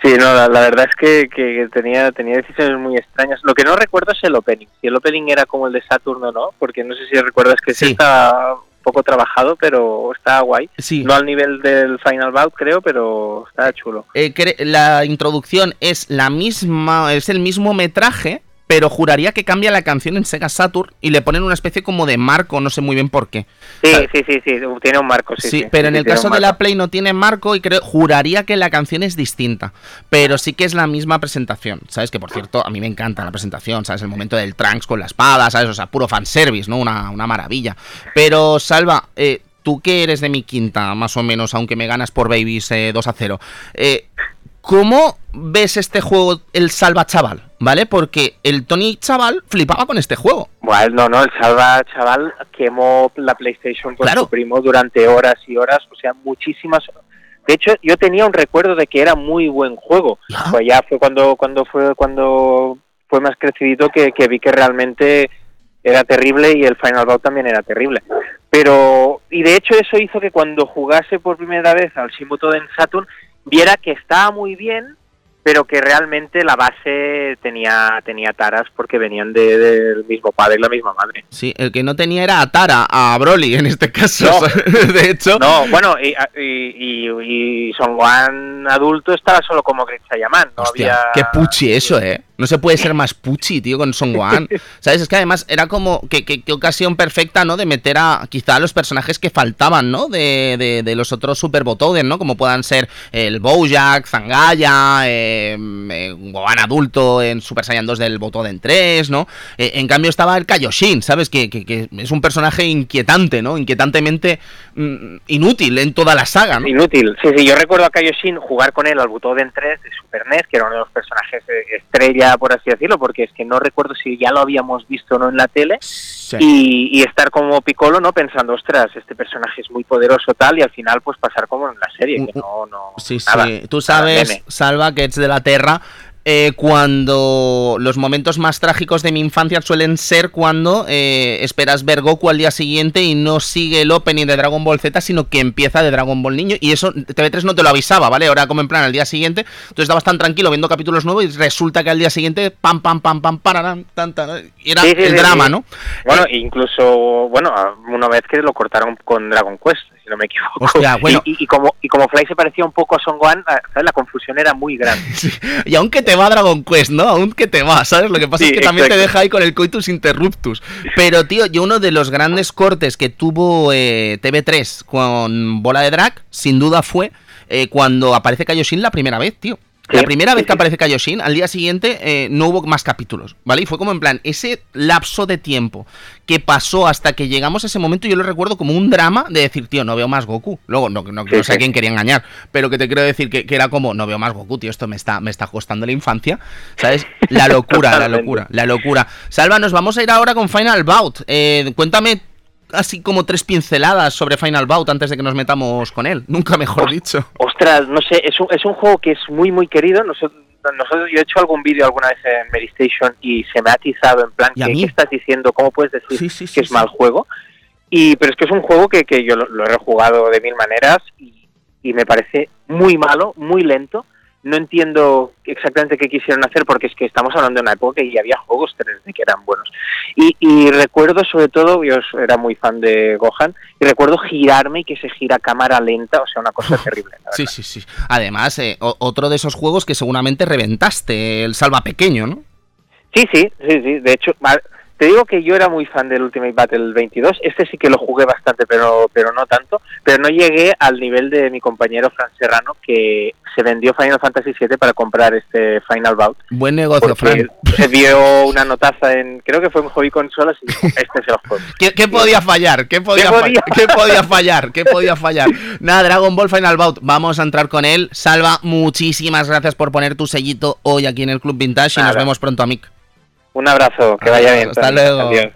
Sí, no, la, la verdad es que, que tenía, tenía decisiones muy extrañas. Lo que no recuerdo es el opening. Si el opening era como el de Saturn o no, porque no sé si recuerdas que sí, un poco trabajado, pero está guay. Sí. No al nivel del Final Bout, creo, pero está chulo. Eh, la introducción es la misma, es el mismo metraje, pero juraría que cambia la canción en Sega Saturn y le ponen una especie como de marco, no sé muy bien por qué. Sí, sí, sí, sí, tiene un marco, sí. Sí, sí, pero en el caso de la. Play no tiene marco y creo, juraría que la canción es distinta, pero sí que es la misma presentación, ¿sabes? Que por cierto, a mí me encanta la presentación, ¿sabes? El momento del Trunks con la espada, ¿sabes? O sea, puro fanservice, ¿no? Una, una maravilla. Pero, Salva, eh, tú que eres de mi quinta, más o menos, aunque me ganas por Babies eh, 2 a 0, eh, ¿cómo ves este juego, el Salva Chaval? ¿Vale? Porque el Tony Chaval flipaba con este juego. Bueno, no, no, el Salva Chaval quemó la PlayStation con Claro. su primo durante horas y horas, o sea, muchísimas. De hecho, yo tenía un recuerdo de que era muy buen juego. Ya. Pues ya fue cuando cuando fue cuando fue más crecidito que, que vi que realmente era terrible y el Final Bout también era terrible. Pero y de hecho eso hizo que cuando jugase por primera vez al Shimuto en Saturn viera que estaba muy bien, pero que realmente la base tenía tenía taras porque venían de- del mismo padre y la misma madre. Sí, el que no tenía era a Tara, a Broly en este caso. No. de hecho, No, bueno, y, y, y, y Son Gohan adulto estaba solo como Great Saiyaman, no Hostia, había... qué puchi eso, ¿eh? No se puede ser más puchi, tío, con Son Gohan. ¿Sabes? Es que además era como que, que- que ocasión perfecta, ¿no? De meter a quizá a los personajes que faltaban, ¿no? De, de- de los otros Super Botoden, ¿no? Como puedan ser el Bojack, Zangaya, eh, eh, Gohan adulto en Super Saiyan 2 del Botoden 3, ¿no? Eh, en cambio estaba el Kaioshin, ¿sabes? Que, que- que es un personaje inquietante, ¿no? Inquietantemente mm, inútil en toda la saga, ¿no? Inútil. Sí, sí, yo recuerdo a Kaioshin jugar con él al Butoden 3 de Super NES, que era uno de los personajes eh, estrella, por así decirlo, porque es que no recuerdo si ya lo habíamos visto o no en la tele. Y, y estar como Piccolo, ¿no? Pensando, ostras, este personaje es muy poderoso tal, y al final pues pasar como en la serie, que no... no Sí, nada, sí. Tú sabes. Salva, que es de la Terra. Eh, cuando los momentos más trágicos de mi infancia suelen ser cuando eh, esperas ver Goku al día siguiente y no sigue el opening de Dragon Ball Z, sino que empieza de Dragon Ball Niño. Y eso TV3 no te lo avisaba, ¿vale? Ahora como en plan al día siguiente, tú estabas tan tranquilo viendo capítulos nuevos y resulta que al día siguiente, pam, pam, pam, pam, pararam, tan, tan, y era Sí, sí, el sí, drama. ¿no? Bueno, incluso, bueno, una vez que lo cortaron con Dragon Quest, si no me equivoco. Hostia, bueno. y, y- y como, y como Fly se parecía un poco a Son Gohan, ah, ¿sabes? la confusión era muy grande. Y aunque te va Dragon Quest, ¿no? Aunque te va, ¿sabes? Lo que pasa Sí, es que también te deja ahí con el coitus interruptus. Pero, tío, yo uno de los grandes cortes que tuvo eh, TV3 con Bola de Drag, sin duda fue eh, cuando aparece Kaioshin la primera vez, tío. La primera vez que aparece Kaioshin, al día siguiente eh, no hubo más capítulos, ¿vale? Y fue como en plan, ese lapso de tiempo que pasó hasta que llegamos a ese momento, yo lo recuerdo como un drama de decir, tío, no veo más Goku. Luego, no, no, no sé a quién quería engañar, pero que te quiero decir que, que era como, no veo más Goku, tío, esto me está, me está costando la infancia, ¿sabes? La locura, la locura, la locura. Salva, nos vamos a ir ahora con Final Bout. Eh, cuéntame así como tres pinceladas sobre Final Bout antes de que nos metamos con él. Nunca mejor dicho. Ostras, no sé, es un, es un juego que es muy, muy querido. Nosotros, nosotros yo he hecho algún vídeo alguna vez en Medistation y se me ha atizado en plan, ¿Y a ¿qué, qué estás diciendo? ¿Cómo puedes decir Sí, sí, sí, que es mal juego? Y, pero es que es un juego que, que yo lo, lo he rejugado de mil maneras y, y me parece muy malo, muy lento. No entiendo exactamente qué quisieron hacer porque es que estamos hablando de una época y había juegos 3D que eran buenos. Y, y recuerdo sobre todo, yo era muy fan de Gohan, y recuerdo girarme y que se gira a cámara lenta, o sea, una cosa terrible. la Sí, sí, sí. Además, eh, otro de esos juegos que seguramente reventaste, el Salva Pequeño, ¿no? Sí, sí, sí, sí. De hecho, te digo que yo era muy fan del Ultimate Battle 22. Este sí que lo jugué bastante, pero, pero no tanto. Pero no llegué al nivel de mi compañero Fran Serrano, que se vendió Final Fantasy VII para comprar este Final Bout. Buen negocio, Fran. se vio una notaza en, creo que fue en Hobby Consolas y dijo, este es el juego. ¿Qué, qué podía fallar? ¿Qué podía, ¿Qué fa- podía? ¿Qué podía fallar? ¿Qué podía fallar? Nada, Dragon Ball Final Bout, vamos a entrar con él. Salva, muchísimas gracias por poner tu sellito hoy aquí en el Club Vintage y nos vemos pronto, Mick. Un abrazo, que vaya bien. Hasta luego. Adiós.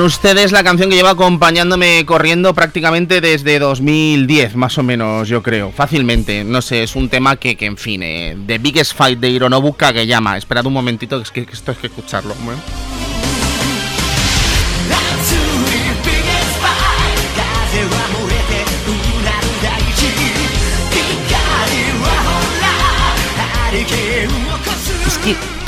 Con ustedes la canción que lleva acompañándome corriendo prácticamente desde 2010, más o menos, yo creo. Fácilmente. No sé, es un tema que, que en fin, eh, The Biggest Fight de Hironobu Kageyama. Esperad un momentito, que que esto hay que escucharlo. Bueno.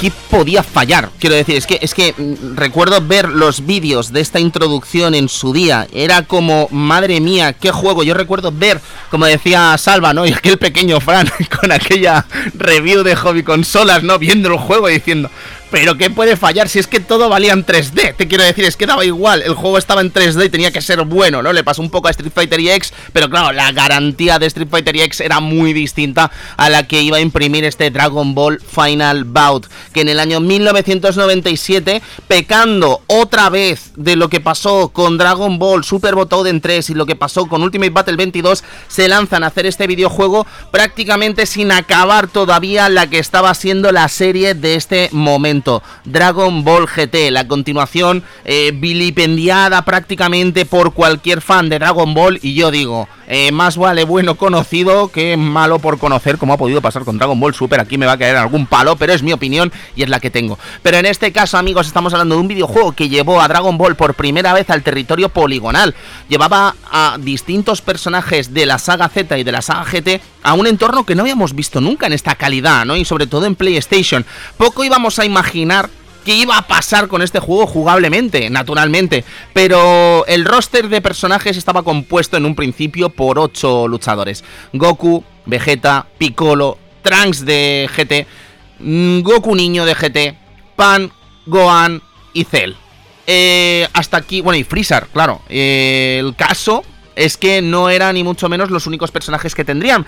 ¿Qué podía fallar? Quiero decir, es que, es que mm, recuerdo ver los vídeos de esta introducción en su día. Era como, madre mía, qué juego. Yo recuerdo ver, como decía Salva, ¿no? Y aquel pequeño Fran con aquella review de hobby consolas, ¿no? Viendo el juego y diciendo, pero ¿qué puede fallar si es que todo valía en 3D? Te quiero decir, es que daba igual, el juego estaba en 3D y tenía que ser bueno, ¿no? Le pasó un poco a Street Fighter EX, pero claro, la garantía de Street Fighter EX era muy distinta a la que iba a imprimir este Dragon Ball Final Bout, que en el año 1997, pecando otra vez de lo que pasó con Dragon Ball Super Butoden 3 y lo que pasó con Ultimate Battle 22, se lanzan a hacer este videojuego prácticamente sin acabar todavía la que estaba siendo la serie de este momento. Dragon Ball GT, la continuación eh, vilipendiada prácticamente por cualquier fan de Dragon Ball. Y yo digo, eh, más vale bueno conocido que malo por conocer, como ha podido pasar con Dragon Ball Super. Aquí me va a caer algún palo, pero es mi opinión y es la que tengo. Pero en este caso, amigos, estamos hablando de un videojuego que llevó a Dragon Ball por primera vez al territorio poligonal. Llevaba a distintos personajes de la saga Z y de la saga GT a un entorno que no habíamos visto nunca en esta calidad, ¿no? Y sobre todo en PlayStation. Poco íbamos a imaginar qué iba a pasar con este juego jugablemente, naturalmente. Pero el roster de personajes estaba compuesto en un principio por 8 luchadores. Goku, Vegeta, Piccolo, Trunks de GT, mm, Goku Niño de GT, Pan, Gohan y Cell. Eh, hasta aquí, bueno, y Freezer, claro. Eh, el caso es que no eran ni mucho menos los únicos personajes que tendrían.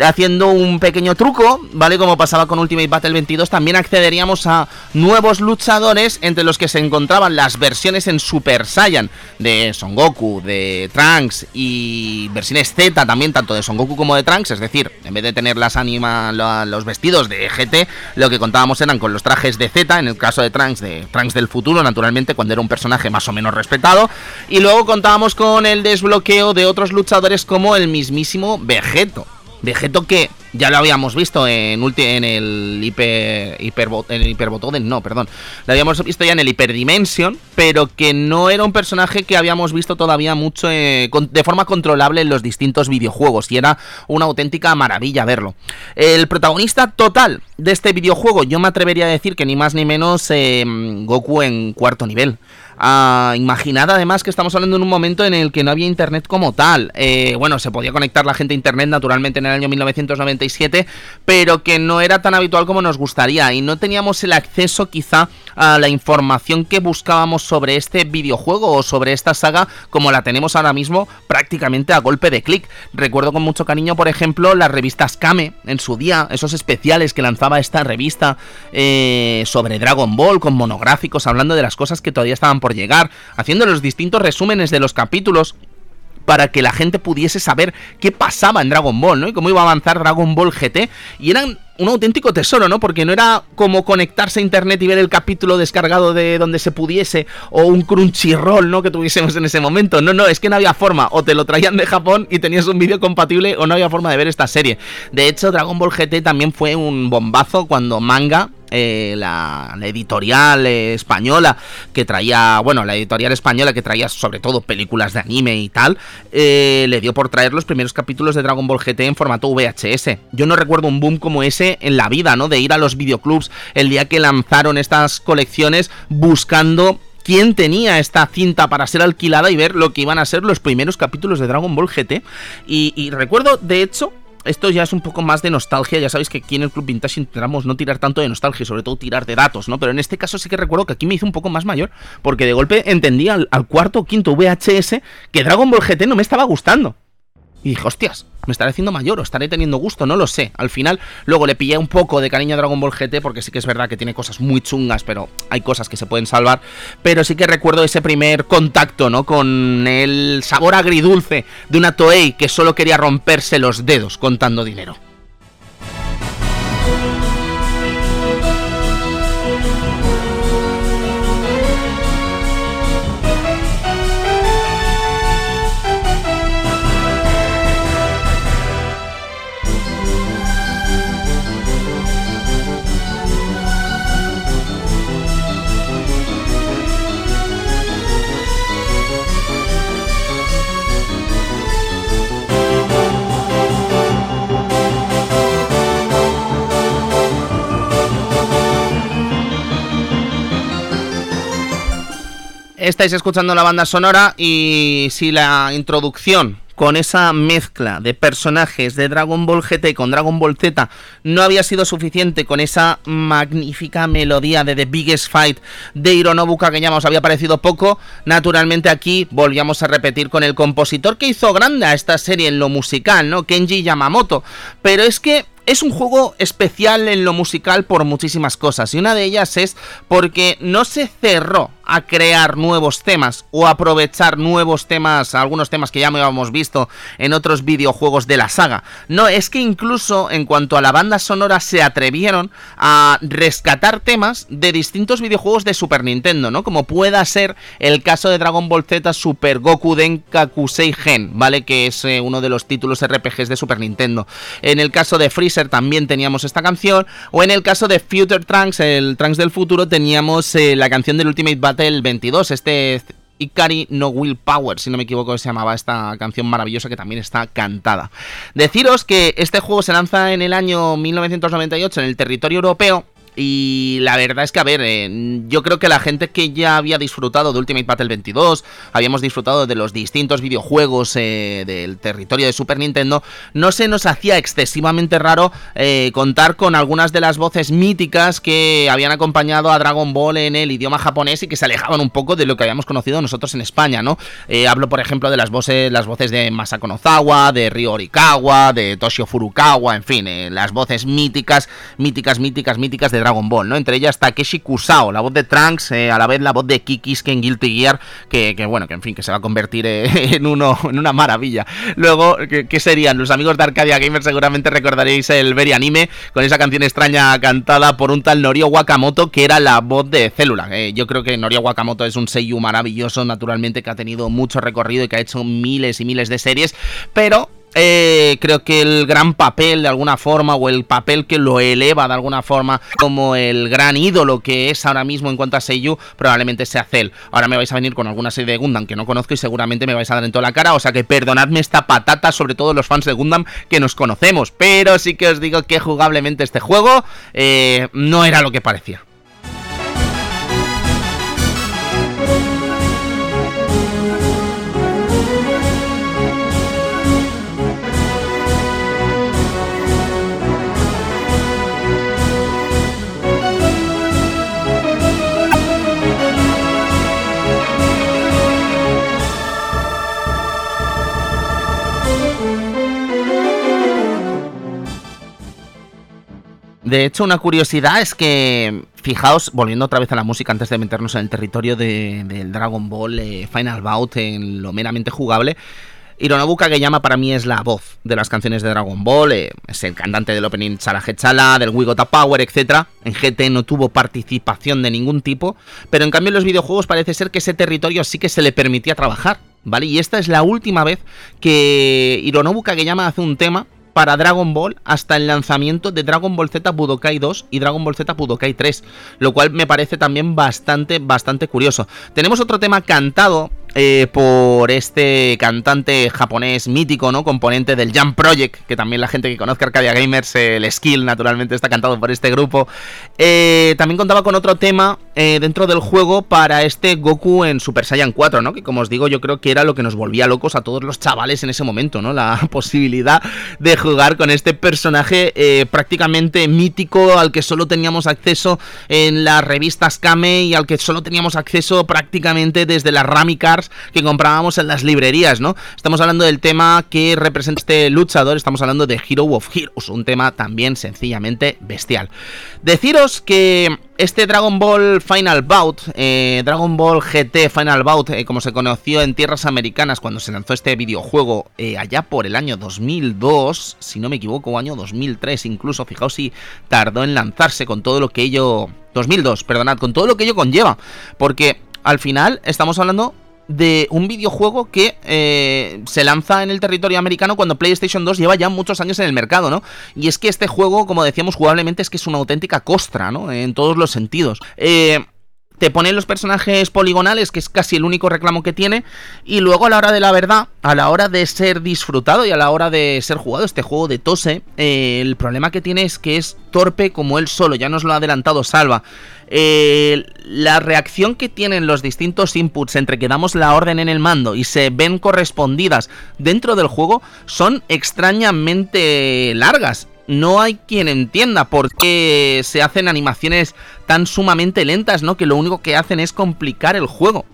Haciendo un pequeño truco, ¿vale? Como pasaba con Ultimate Battle 22, también accederíamos a nuevos luchadores entre los que se encontraban las versiones en Super Saiyan de Son Goku, de Trunks y versiones Z también, tanto de Son Goku como de Trunks. Es decir, en vez de tener las anima, los vestidos de GT, lo que contábamos eran con los trajes de Z, en el caso de Trunks, de Trunks del futuro, naturalmente, cuando era un personaje más o menos respetado. Y luego contábamos con el desbloqueo de otros luchadores como el mismísimo Vegeto. Vegeto que ya lo habíamos visto en, en el hiper, hiper en el hiperbotoden, no, perdón. Lo habíamos visto ya en el Hyperdimension, pero que no era un personaje que habíamos visto todavía mucho eh, de forma controlable en los distintos videojuegos y era una auténtica maravilla verlo. El protagonista total de este videojuego, yo me atrevería a decir que ni más ni menos eh, Goku en cuarto nivel. Imaginad además que estamos hablando en un momento en el que no había internet como tal. Eh, bueno, se podía conectar la gente a internet naturalmente en el año 1997, pero que no era tan habitual como nos gustaría y no teníamos el acceso quizá a la información que buscábamos sobre este videojuego o sobre esta saga como la tenemos ahora mismo prácticamente a golpe de clic. Recuerdo con mucho cariño, por ejemplo, las revistas Kame en su día, esos especiales que lanzaba esta revista eh, sobre Dragon Ball con monográficos hablando de las cosas que todavía estaban por llegar, haciendo los distintos resúmenes de los capítulos para que la gente pudiese saber qué pasaba en Dragon Ball, ¿no? Y cómo iba a avanzar Dragon Ball GT. Y eran un auténtico tesoro, ¿no? Porque no era como conectarse a internet y ver el capítulo descargado de donde se pudiese, o un Crunchyroll, ¿no? Que tuviésemos en ese momento. No, no, es que no había forma. O te lo traían de Japón y tenías un vídeo compatible, o no había forma de ver esta serie. De hecho, Dragon Ball GT también fue un bombazo cuando manga eh, la, editorial española que traía, bueno, la editorial española que traía sobre todo películas de anime y tal, eh, le dio por traer los primeros capítulos de Dragon Ball GT en formato VHS. Yo no recuerdo un boom como ese en la vida, ¿no? De ir a los videoclubs el día que lanzaron estas colecciones buscando quién tenía esta cinta para ser alquilada y ver lo que iban a ser los primeros capítulos de Dragon Ball GT. y recuerdo, de hecho, esto ya es un poco más de nostalgia. Ya sabéis que aquí en el Club Vintage intentamos no tirar tanto de nostalgia, sobre todo tirar de datos, ¿no? Pero en este caso sí que recuerdo que aquí me hice un poco más mayor, porque de golpe entendía al, al cuarto o quinto VHS que Dragon Ball GT no me estaba gustando. Y dije, hostias, me estaré haciendo mayor o estaré teniendo gusto, no lo sé. Al final, luego le pillé un poco de cariño a Dragon Ball GT porque sí que es verdad que tiene cosas muy chungas, pero hay cosas que se pueden salvar. Pero sí que recuerdo ese primer contacto, ¿no? Con el sabor agridulce de una Toei que solo quería romperse los dedos contando dinero. Estáis escuchando la banda sonora y si la introducción con esa mezcla de personajes de Dragon Ball GT con Dragon Ball Z no había sido suficiente con esa magnífica melodía de The Biggest Fight de Hironobu Kageyama os había parecido poco, naturalmente aquí volvíamos a repetir con el compositor que hizo grande a esta serie en lo musical, ¿no? Kenji Yamamoto, pero es que es un juego especial en lo musical por muchísimas cosas y una de ellas es porque no se cerró a crear nuevos temas o aprovechar nuevos temas, algunos temas que ya habíamos visto en otros videojuegos de la saga. No, es que incluso en cuanto a la banda sonora se atrevieron a rescatar temas de distintos videojuegos de Super Nintendo, ¿no? Como pueda ser el caso de Dragon Ball Z Super Goku Denkakusei Gen, ¿vale? Que es eh, uno de los títulos RPGs de Super Nintendo. En el caso de Freezer también teníamos esta canción, o en el caso de Future Trunks, el Trunks del futuro, teníamos eh, la canción del Ultimate Battle el 22, este Ikari No Will Power, si no me equivoco, se llamaba esta canción maravillosa que también está cantada. Deciros que este juego se lanza en el año 1998 en el territorio europeo Y la verdad es que, a ver, eh, yo creo que la gente que ya había disfrutado de Ultimate Battle 22, habíamos disfrutado de los distintos videojuegos eh, del territorio de Super Nintendo, no se nos hacía excesivamente raro eh, contar con algunas de las voces míticas que habían acompañado a Dragon Ball en el idioma japonés y que se alejaban un poco de lo que habíamos conocido nosotros en España, ¿no? hablo, por ejemplo, de las voces, las voces de Masako Nozawa, de Ryo Orikawa, de Toshio Furukawa, en fin, las voces míticas, míticas, míticas, míticas de Dragon Ball, ¿no? Entre ellas Takeshi Kusao, la voz de Trunks, eh, a la vez la voz de Kikis en Guilty Gear, que, bueno, que en fin, que se va a convertir eh, en una maravilla. Luego, ¿qué, serían? Los amigos de Arcadia Gamer seguramente recordaréis el Very Anime, con esa canción extraña cantada por un tal Norio Wakamoto, que era la voz de Célula. Eh, yo creo que Norio Wakamoto es un seiyuu maravilloso, naturalmente, que ha tenido mucho recorrido y que ha hecho miles y miles de series, pero eh, creo que el gran papel de alguna forma o el papel que lo eleva de alguna forma como el gran ídolo que es ahora mismo en cuanto a Seiyu probablemente sea Cell. Ahora me vais a venir con alguna serie de Gundam que no conozco y seguramente me vais a dar en toda la cara, o sea que perdonadme esta patata sobre todo los fans de Gundam que nos conocemos, pero sí que os digo que jugablemente este juego eh, no era lo que parecía. De hecho, una curiosidad es que, fijaos, volviendo otra vez a la música antes de meternos en el territorio del Dragon Ball eh, Final Bout, en lo meramente jugable, Hironobu Kageyama para mí es la voz de las canciones de Dragon Ball, eh, es el cantante del opening Chala Chala, del Wigota Power, etc. En GT no tuvo participación de ningún tipo, pero en cambio en los videojuegos parece ser que ese territorio sí que se le permitía trabajar, ¿vale? Y esta es la última vez que Hironobu Kageyama hace un tema para Dragon Ball hasta el lanzamiento de Dragon Ball Z Budokai 2 y Dragon Ball Z Budokai 3, lo cual me parece también bastante, bastante curioso. Tenemos otro tema cantado eh, por este cantante japonés mítico, ¿no? Componente del Jump Project, que también la gente que conozca Arcadia Gamers, el skill naturalmente está cantado por este grupo. Eh, también contaba con otro tema eh, dentro del juego para este Goku en Super Saiyan 4, ¿no? Que como os digo, yo creo que era lo que nos volvía locos a todos los chavales en ese momento, ¿no? La posibilidad de jugar con este personaje prácticamente mítico al que solo teníamos acceso en las revistas Kame y al que solo teníamos acceso prácticamente desde las Ramicars que comprábamos en las librerías, ¿no? Estamos hablando del tema que representa este luchador, estamos hablando de Hero of Heroes, un tema también sencillamente bestial. Deciros que este Dragon Ball Final Bout, eh, Dragon Ball GT Final Bout, eh, como se conoció en tierras americanas cuando se lanzó este videojuego eh, allá por el año 2002, si no me equivoco, año 2003 incluso, fijaos si tardó en lanzarse con todo lo que ello... 2002, perdonad, con todo lo que ello conlleva, porque al final estamos hablando de un videojuego que eh, se lanza en el territorio americano cuando PlayStation 2 lleva ya muchos años en el mercado, ¿no? Y es que este juego, como decíamos jugablemente, es que es una auténtica costra, ¿no? En todos los sentidos. Eh, te ponen los personajes poligonales, que es casi el único reclamo que tiene, y luego a la hora de la verdad, a la hora de ser disfrutado y a la hora de ser jugado este juego de Tose, eh, el problema que tiene es que es torpe como él solo, ya nos lo ha adelantado Salva. Eh, la reacción que tienen los distintos inputs entre que damos la orden en el mando y se ven correspondidas dentro del juego son extrañamente largas no hay quien entienda por qué se hacen animaciones tan sumamente lentas, ¿no? Que lo único que hacen es complicar el juego.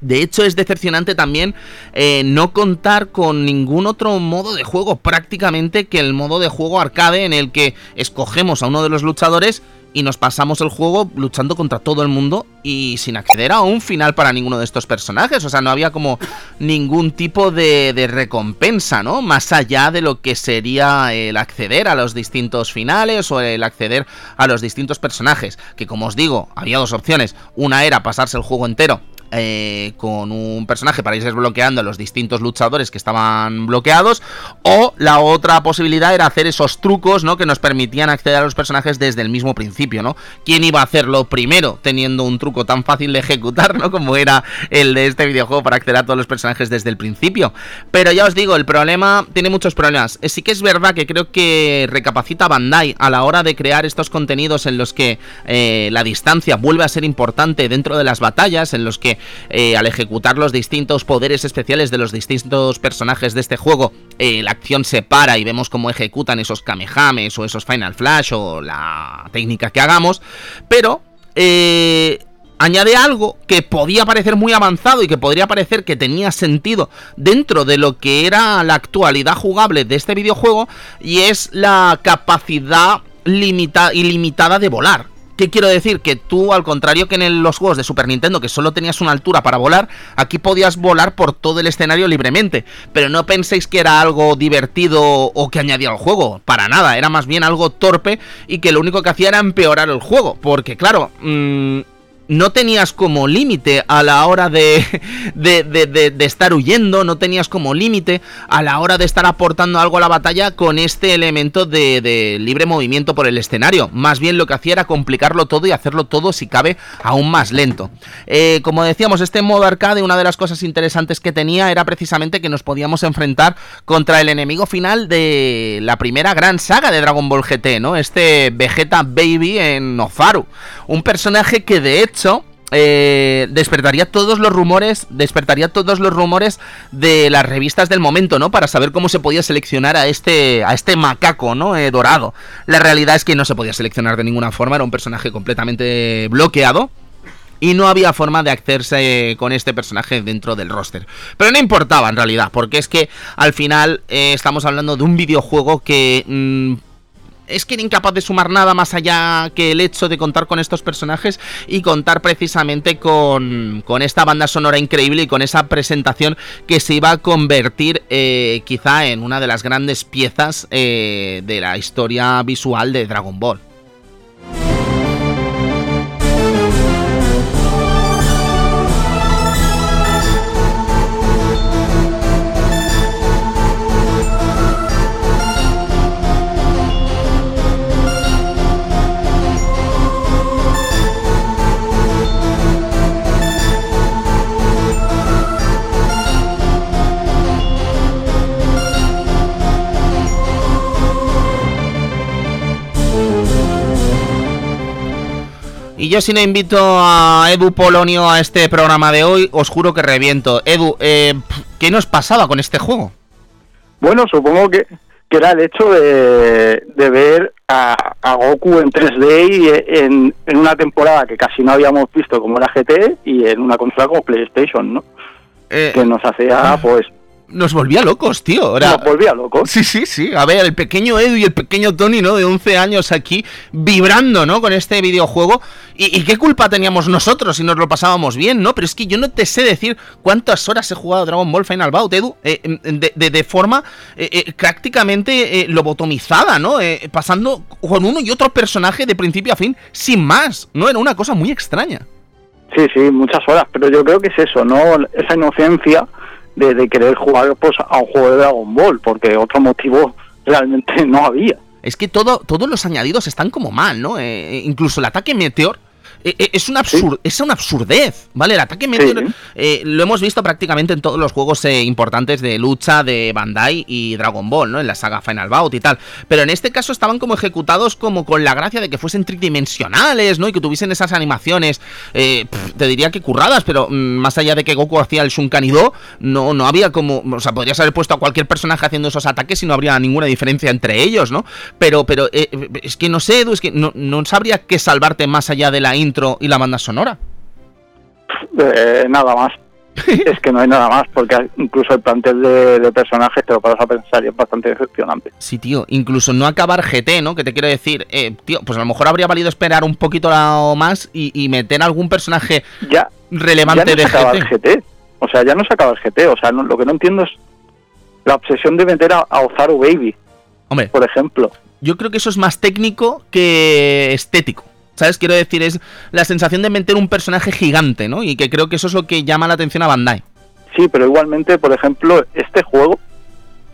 De hecho, es decepcionante también eh, no contar con ningún otro modo de juego prácticamente que el modo de juego arcade en el que escogemos a uno de los luchadores y nos pasamos el juego luchando contra todo el mundo y sin acceder a un final para ninguno de estos personajes. O sea, no había como ningún tipo de, de, recompensa, ¿no? Más allá de lo que sería el acceder a los distintos finales o el acceder a los distintos personajes. Que como os digo, había dos opciones. Una era pasarse el juego entero eh, con un personaje para ir desbloqueando los distintos luchadores que estaban bloqueados, o la otra posibilidad era hacer esos trucos, ¿no? Que nos permitían acceder a los personajes desde el mismo principio, ¿no? ¿Quién iba a hacerlo primero teniendo un truco tan fácil de ejecutar, ¿no? Como era el de este videojuego para acceder a todos los personajes desde el principio. Pero ya os digo, el problema tiene muchos problemas. Eh, sí que es verdad que creo que recapacita Bandai a la hora de crear estos contenidos en los que eh, la distancia vuelve a ser importante dentro de las batallas, en los que eh, al ejecutar los distintos poderes especiales de los distintos personajes de este juego, la acción se para y vemos cómo ejecutan esos Kamehames o esos Final Flash o la técnica que hagamos. Pero añade algo que podía parecer muy avanzado y que podría parecer que tenía sentido dentro de lo que era la actualidad jugable de este videojuego y es la capacidad ilimitada de volar. ¿Qué quiero decir? Que tú, al contrario que en los juegos de Super Nintendo, que solo tenías una altura para volar, aquí podías volar por todo el escenario libremente. Pero no penséis que era algo divertido o que añadía al juego. Para nada, era más bien algo torpe y que lo único que hacía era empeorar el juego. Porque, claro, mmm, no tenías como límite a la hora de, de, de, estar huyendo, no tenías como límite a la hora de estar aportando algo a la batalla con este elemento de, libre movimiento por el escenario. Más bien lo que hacía era complicarlo todo y hacerlo todo, si cabe, aún más lento. Eh, como decíamos, este modo arcade, una de las cosas interesantes que tenía era precisamente que nos podíamos enfrentar contra el enemigo final de la primera gran saga de Dragon Ball GT, ¿no? Este Vegeta Baby en Ofaru. Un personaje que de hecho eh, despertaría todos los rumores, despertaría todos los rumores de las revistas del momento, ¿no? Para saber cómo se podía seleccionar a este, a este macaco, ¿no? Eh, dorado. La realidad es que no se podía seleccionar de ninguna forma, era un personaje completamente bloqueado. Y no había forma de hacerse con este personaje dentro del roster. Pero no importaba en realidad, porque es que al final eh, estamos hablando de un videojuego que mm, es que era incapaz de sumar nada más allá que el hecho de contar con estos personajes y contar precisamente con, con esta banda sonora increíble y con esa presentación que se iba a convertir eh, quizá en una de las grandes piezas eh, de la historia visual de Dragon Ball. Y yo si no invito a Edu Polonio a este programa de hoy, os juro que reviento. Edu, eh, ¿qué nos pasaba con este juego? Bueno, supongo que, era el hecho de, ver a, Goku en 3D y en, una temporada que casi no habíamos visto como era GT y en una consola como PlayStation, ¿no? Eh, que nos hacía, ah. pues, nos volvía locos, tío. Nos volvía locos. Sí, sí, sí. A ver, el pequeño Edu y el pequeño Tony, ¿no? De 11 años aquí, vibrando, ¿no? Con este videojuego. ¿Y, qué culpa teníamos nosotros si nos lo pasábamos bien, ¿no? Pero es que yo no te sé decir cuántas horas he jugado Dragon Ball Final Bout, Edu, eh, de, de, forma eh, eh, prácticamente lobotomizada, ¿no? pasando con uno y otro personaje de principio a fin, sin más, ¿no? Era una cosa muy extraña. Sí, sí, muchas horas, pero yo creo que es eso, ¿no? Esa inocencia de, querer jugar pues, a un juego de Dragon Ball, porque otro motivo realmente no había. Es que todo, todos los añadidos están como mal, ¿no? Eh, incluso el ataque Meteor eh, eh, es una, es una absurdez, ¿vale? El ataque meteor eh, lo hemos visto prácticamente en todos los juegos importantes de lucha de Bandai y Dragon Ball, ¿no? En la saga Final Bout y tal. Pero en este caso estaban como ejecutados como con la gracia de que fuesen tridimensionales, ¿no? Y que tuviesen esas animaciones, te diría que curradas, pero mm, más allá de que Goku hacía el Shunkanido, no, no había como... O sea, podrías haber puesto a cualquier personaje haciendo esos ataques y no habría ninguna diferencia entre ellos, ¿no? Pero, pero es que no sé, Edu, es que no, no sabría qué salvarte más allá de la y la banda sonora? Eh, nada más. es que no hay nada más, porque incluso el plantel de, personajes te lo paras a pensar y es bastante decepcionante. Sí, tío, incluso no acabar GT, ¿no? Que te quiero decir, eh, tío, pues a lo mejor habría valido esperar un poquito más y, meter algún personaje ya, relevante de GT. O sea, ya no se acaba el GT, o sea, lo que no entiendo es la obsesión de meter a, a Ozaru Baby, Hombre, por ejemplo. Yo creo que eso es más técnico que estético. ¿Sabes? Quiero decir, es la sensación de meter un personaje gigante, ¿no? Y que creo que eso es lo que llama la atención a Bandai. Sí, pero igualmente, por ejemplo, este juego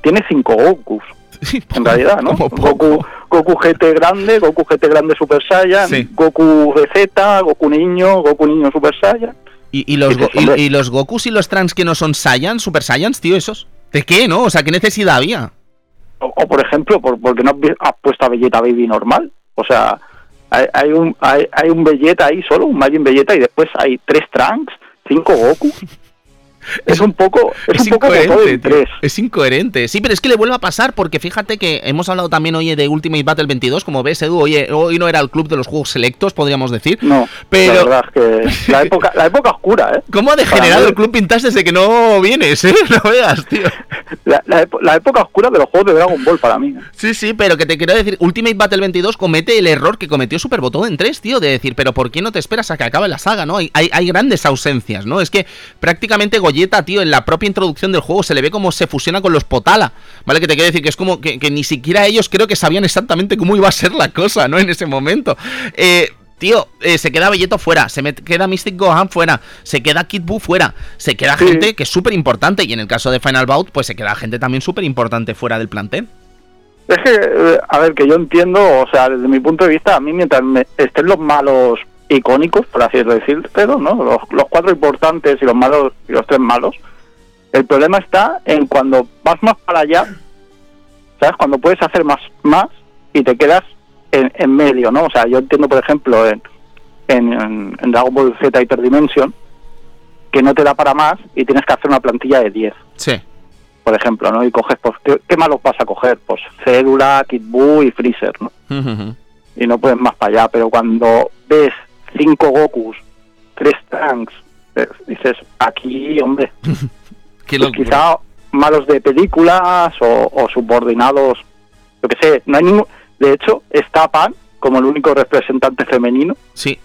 tiene cinco Gokus. en realidad, ¿no? Goku, Goku GT grande, Goku GT grande Super Saiyan, Goku Z, Goku niño, Goku niño Super Saiyan. ¿Y, los, y, los Gokus y los Trans que no son Saiyan, Super Saiyans, tío, esos? ¿De qué, no? O sea, ¿qué necesidad había? O, por ejemplo, por, porque no has puesto a Vegeta Baby normal. O sea, hay, un hay, hay un Vegeta ahí solo, un Majin Vegeta, y después hay tres Trunks, cinco Goku. Es un poco, es, un incoherente, Es incoherente. Sí, pero es que le vuelve a pasar porque fíjate que hemos hablado también hoy de Ultimate Battle 22, como ves, Edu, oye, hoy no era el club de los juegos selectos, podríamos decir. No, pero la verdad es que la época, la época oscura, ¿eh? ¿Cómo ha degenerado el club Pintas desde que no vienes, eh? No veas, tío. La, la, época oscura de los juegos de Dragon Ball para mí. Sí, sí, pero que te quiero decir, Ultimate Battle 22 comete el error que cometió Super Botón en 3, tío, de decir, pero ¿por qué no te esperas a que acabe la saga, no? Hay, hay, hay grandes ausencias, ¿no? Es que prácticamente Goyeta, tío, en la propia introducción del juego se le ve como se fusiona con los Potala, ¿vale? Que te quiero decir que es como que, ni siquiera ellos creo que sabían exactamente cómo iba a ser la cosa, ¿no? En ese momento. Eh, tío, eh, se queda Belleto fuera, se me queda Mystic Gohan fuera, se queda Kid Buu fuera, se queda gente que es súper importante y en el caso de Final Bout, pues se queda gente también súper importante fuera del plantel. Es que, eh, a ver, que yo entiendo, o sea, desde mi punto de vista, a mí mientras estén los malos icónicos, por así decirlo, ¿no? Los, los cuatro importantes y los malos y los tres malos, el problema está en cuando vas más para allá, ¿sabes? Cuando puedes hacer más, más y te quedas en, en medio, ¿no? O sea, yo entiendo, por ejemplo, en, en, Dragon Ball Z Hyperdimension, que no te da para más y tienes que hacer una plantilla de 10. Sí. Por ejemplo, ¿no? Y coges, pues, ¿qué, malos vas a coger? Pues Cédula, Kid Buu y Freezer, ¿no? Y no puedes más para allá, pero cuando ves cinco Gokus, tres Trunks, eh, dices, aquí, hombre, pues quizá malos de películas o, subordinados, lo que sé, no hay ningún... De hecho, está Pan como el único representante femenino. Sí.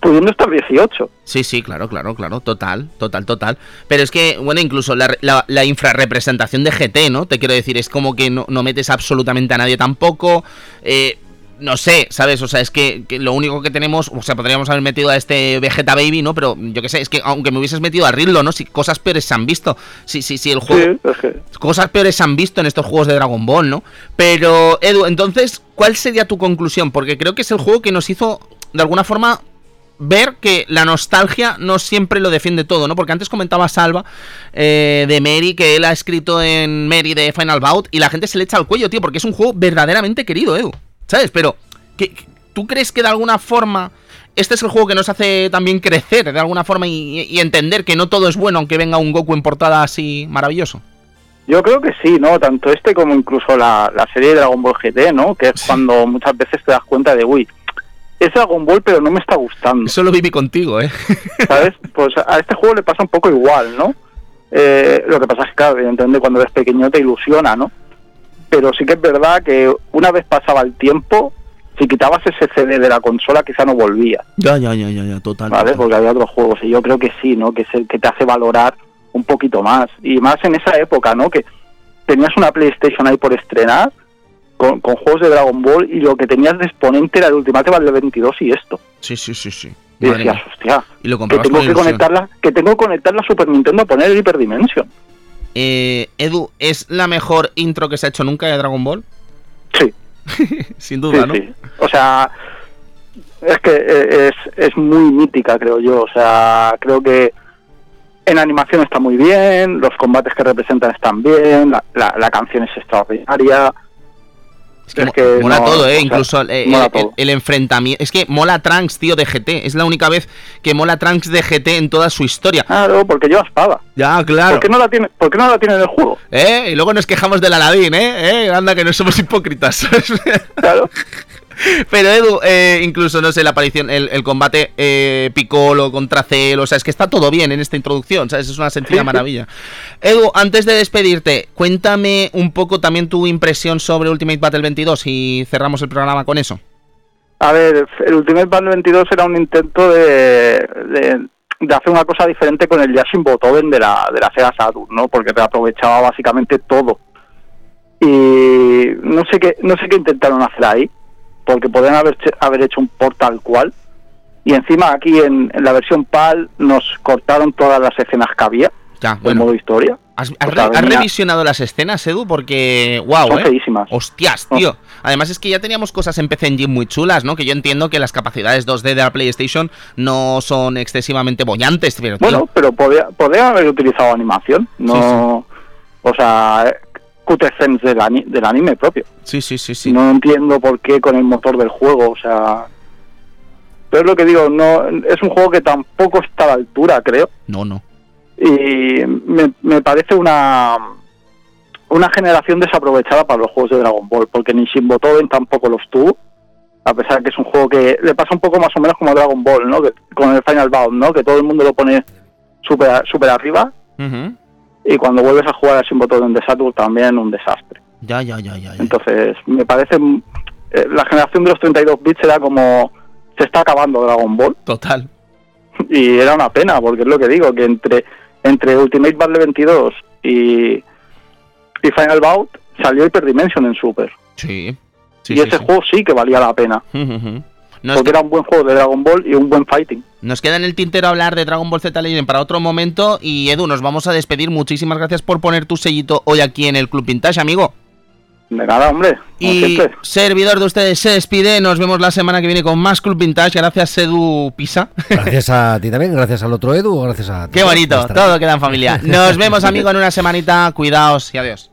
Pudiendo estar 18. Sí, sí, claro, claro, claro, total, total, total. Pero es que, bueno, incluso la, la, infrarrepresentación de GT, ¿no? Te quiero decir, es como que no, no metes absolutamente a nadie tampoco. Eh, no sé, ¿sabes? O sea, es que, lo único que tenemos, o sea, podríamos haber metido a este Vegeta Baby, ¿no? Pero yo qué sé, es que aunque me hubieses metido a Ridlo, ¿no? Si cosas peores se han visto. Sí, sí, sí, el juego. Cosas peores se han visto en estos juegos de Dragon Ball, ¿no? Pero, Edu, entonces, ¿cuál sería tu conclusión? Porque creo que es el juego que nos hizo, de alguna forma, ver que la nostalgia no siempre lo defiende todo, ¿no? Porque antes comentaba Salva eh, de Mary, que él ha escrito en Mary de Final Bout, y la gente se le echa al cuello, tío, porque es un juego verdaderamente querido, Edu. ¿Sabes? Pero, ¿qué, ¿tú crees que de alguna forma este es el juego que nos hace también crecer de alguna forma y, entender que no todo es bueno aunque venga un Goku en portada así maravilloso? Yo creo que sí, ¿no? Tanto este como incluso la, serie de Dragon Ball GT, ¿no? Que es cuando muchas veces te das cuenta de, uy, es Dragon Ball pero no me está gustando. Eso lo viví contigo, ¿eh? ¿Sabes? Pues a este juego le pasa un poco igual, ¿no? Eh, lo que pasa es que, claro, evidentemente cuando eres pequeño te ilusiona, ¿no? Pero sí que es verdad que una vez pasaba el tiempo, si quitabas ese CD de la consola quizá no volvía. Ya, ya, ya, ya, ya total. ¿Vale? Porque había otros juegos y yo creo que sí, ¿no? Que es el que te hace valorar un poquito más. Y más en esa época, ¿no? Que tenías una PlayStation ahí por estrenar con, juegos de Dragon Ball y lo que tenías de exponente era el Ultimate Battle 22 y esto. Sí, sí, sí, sí. Y decías, hostia, y lo que tengo que conectarla, que tengo que conectar la Super Nintendo a poner el Hyperdimension. Eh, Edu, ¿es la mejor intro que se ha hecho nunca de Dragon Ball? Sí. Sin duda, ¿no? O sea, es que eh, es, es muy mítica, creo yo. O sea, creo que en animación está muy bien, los combates que representan están bien, la, la canción es extraordinaria. Es que, mola todo, ¿eh? Incluso eh, el, enfrentamiento. Es que mola Trunks, tío, de GT. Es la única vez que mola Trunks de GT en toda su historia. Claro, porque lleva espada. Ya, claro. ¿Por qué no la tiene, por no la tiene en el juego? ¿Eh? Y luego nos quejamos del Aladdin, ¿eh? ¿eh? Anda, que no somos hipócritas. claro. Pero Edu, eh, incluso, no sé, la aparición, el, combate eh, Piccolo contra Celo, o sea, es que está todo bien en esta introducción, ¿sabes? Es una sencilla maravilla. Edu, antes de despedirte, cuéntame un poco también tu impresión sobre Ultimate Battle 22 y cerramos el programa con eso. A ver, el Ultimate Battle 22 era un intento de, de, hacer una cosa diferente con el Yashin Botoven de la, de la Sega Saturn, ¿no? Porque te aprovechaba básicamente todo. Y no sé qué, no sé qué intentaron hacer ahí porque podrían haber, haber hecho un port tal cual. Y encima aquí en, en la versión PAL nos cortaron todas las escenas que había Ya, bueno. modo historia. ¿Has, re- revisionado las escenas, Edu? Porque, wow, Son ¿eh? feísimas. Hostias, Oh. tío. Además es que ya teníamos cosas en PC Engine muy chulas, ¿no? Que yo entiendo que las capacidades 2D de la PlayStation no son excesivamente bollantes, pero tío, Bueno, pero podía, podía haber utilizado animación, no... O sea, cutscenes del, ani- del anime propio. sí, sí, sí, sí. No entiendo por qué con el motor del juego, o sea... Pero es lo que digo, no es un juego que tampoco está a la altura, creo. No, no. y me, me parece una una generación desaprovechada para los juegos de Dragon Ball, porque ni Shin Botoden tampoco los tuvo, a pesar que es un juego que le pasa un poco más o menos como a Dragon Ball, ¿no? Que, con el Final Bound, ¿no? Que todo el mundo lo pone súper súper arriba Ujú. Y cuando vuelves a jugar a Shin Botoden de Saturn también un desastre. Ya, ya, ya, ya. ya. Entonces, me parece eh, la generación de los 32 bits era como se está acabando Dragon Ball Total. y era una pena porque es lo que digo que entre entre Ultimate Battle 22 y, y Final Bout salió Hyperdimension en Super Sí. Sí, y sí, ese sí. juego sí que valía la pena ujú. Nos, porque era un buen juego de Dragon Ball y un buen fighting nos queda en el tintero hablar de Dragon Ball Z Legend para otro momento. Y Edu, nos vamos a despedir. Muchísimas gracias por poner tu sellito hoy aquí en el Club Vintage, amigo. de nada hombre Y siempre. servidor de ustedes se despide. Nos vemos la semana que viene con más Club Vintage. Gracias, Edu Pisa. Gracias a ti también, gracias al otro Edu, gracias a ti. Qué bonito. Todo queda en familia. Nos vemos, amigo, en una semanita. Cuidaos y adiós.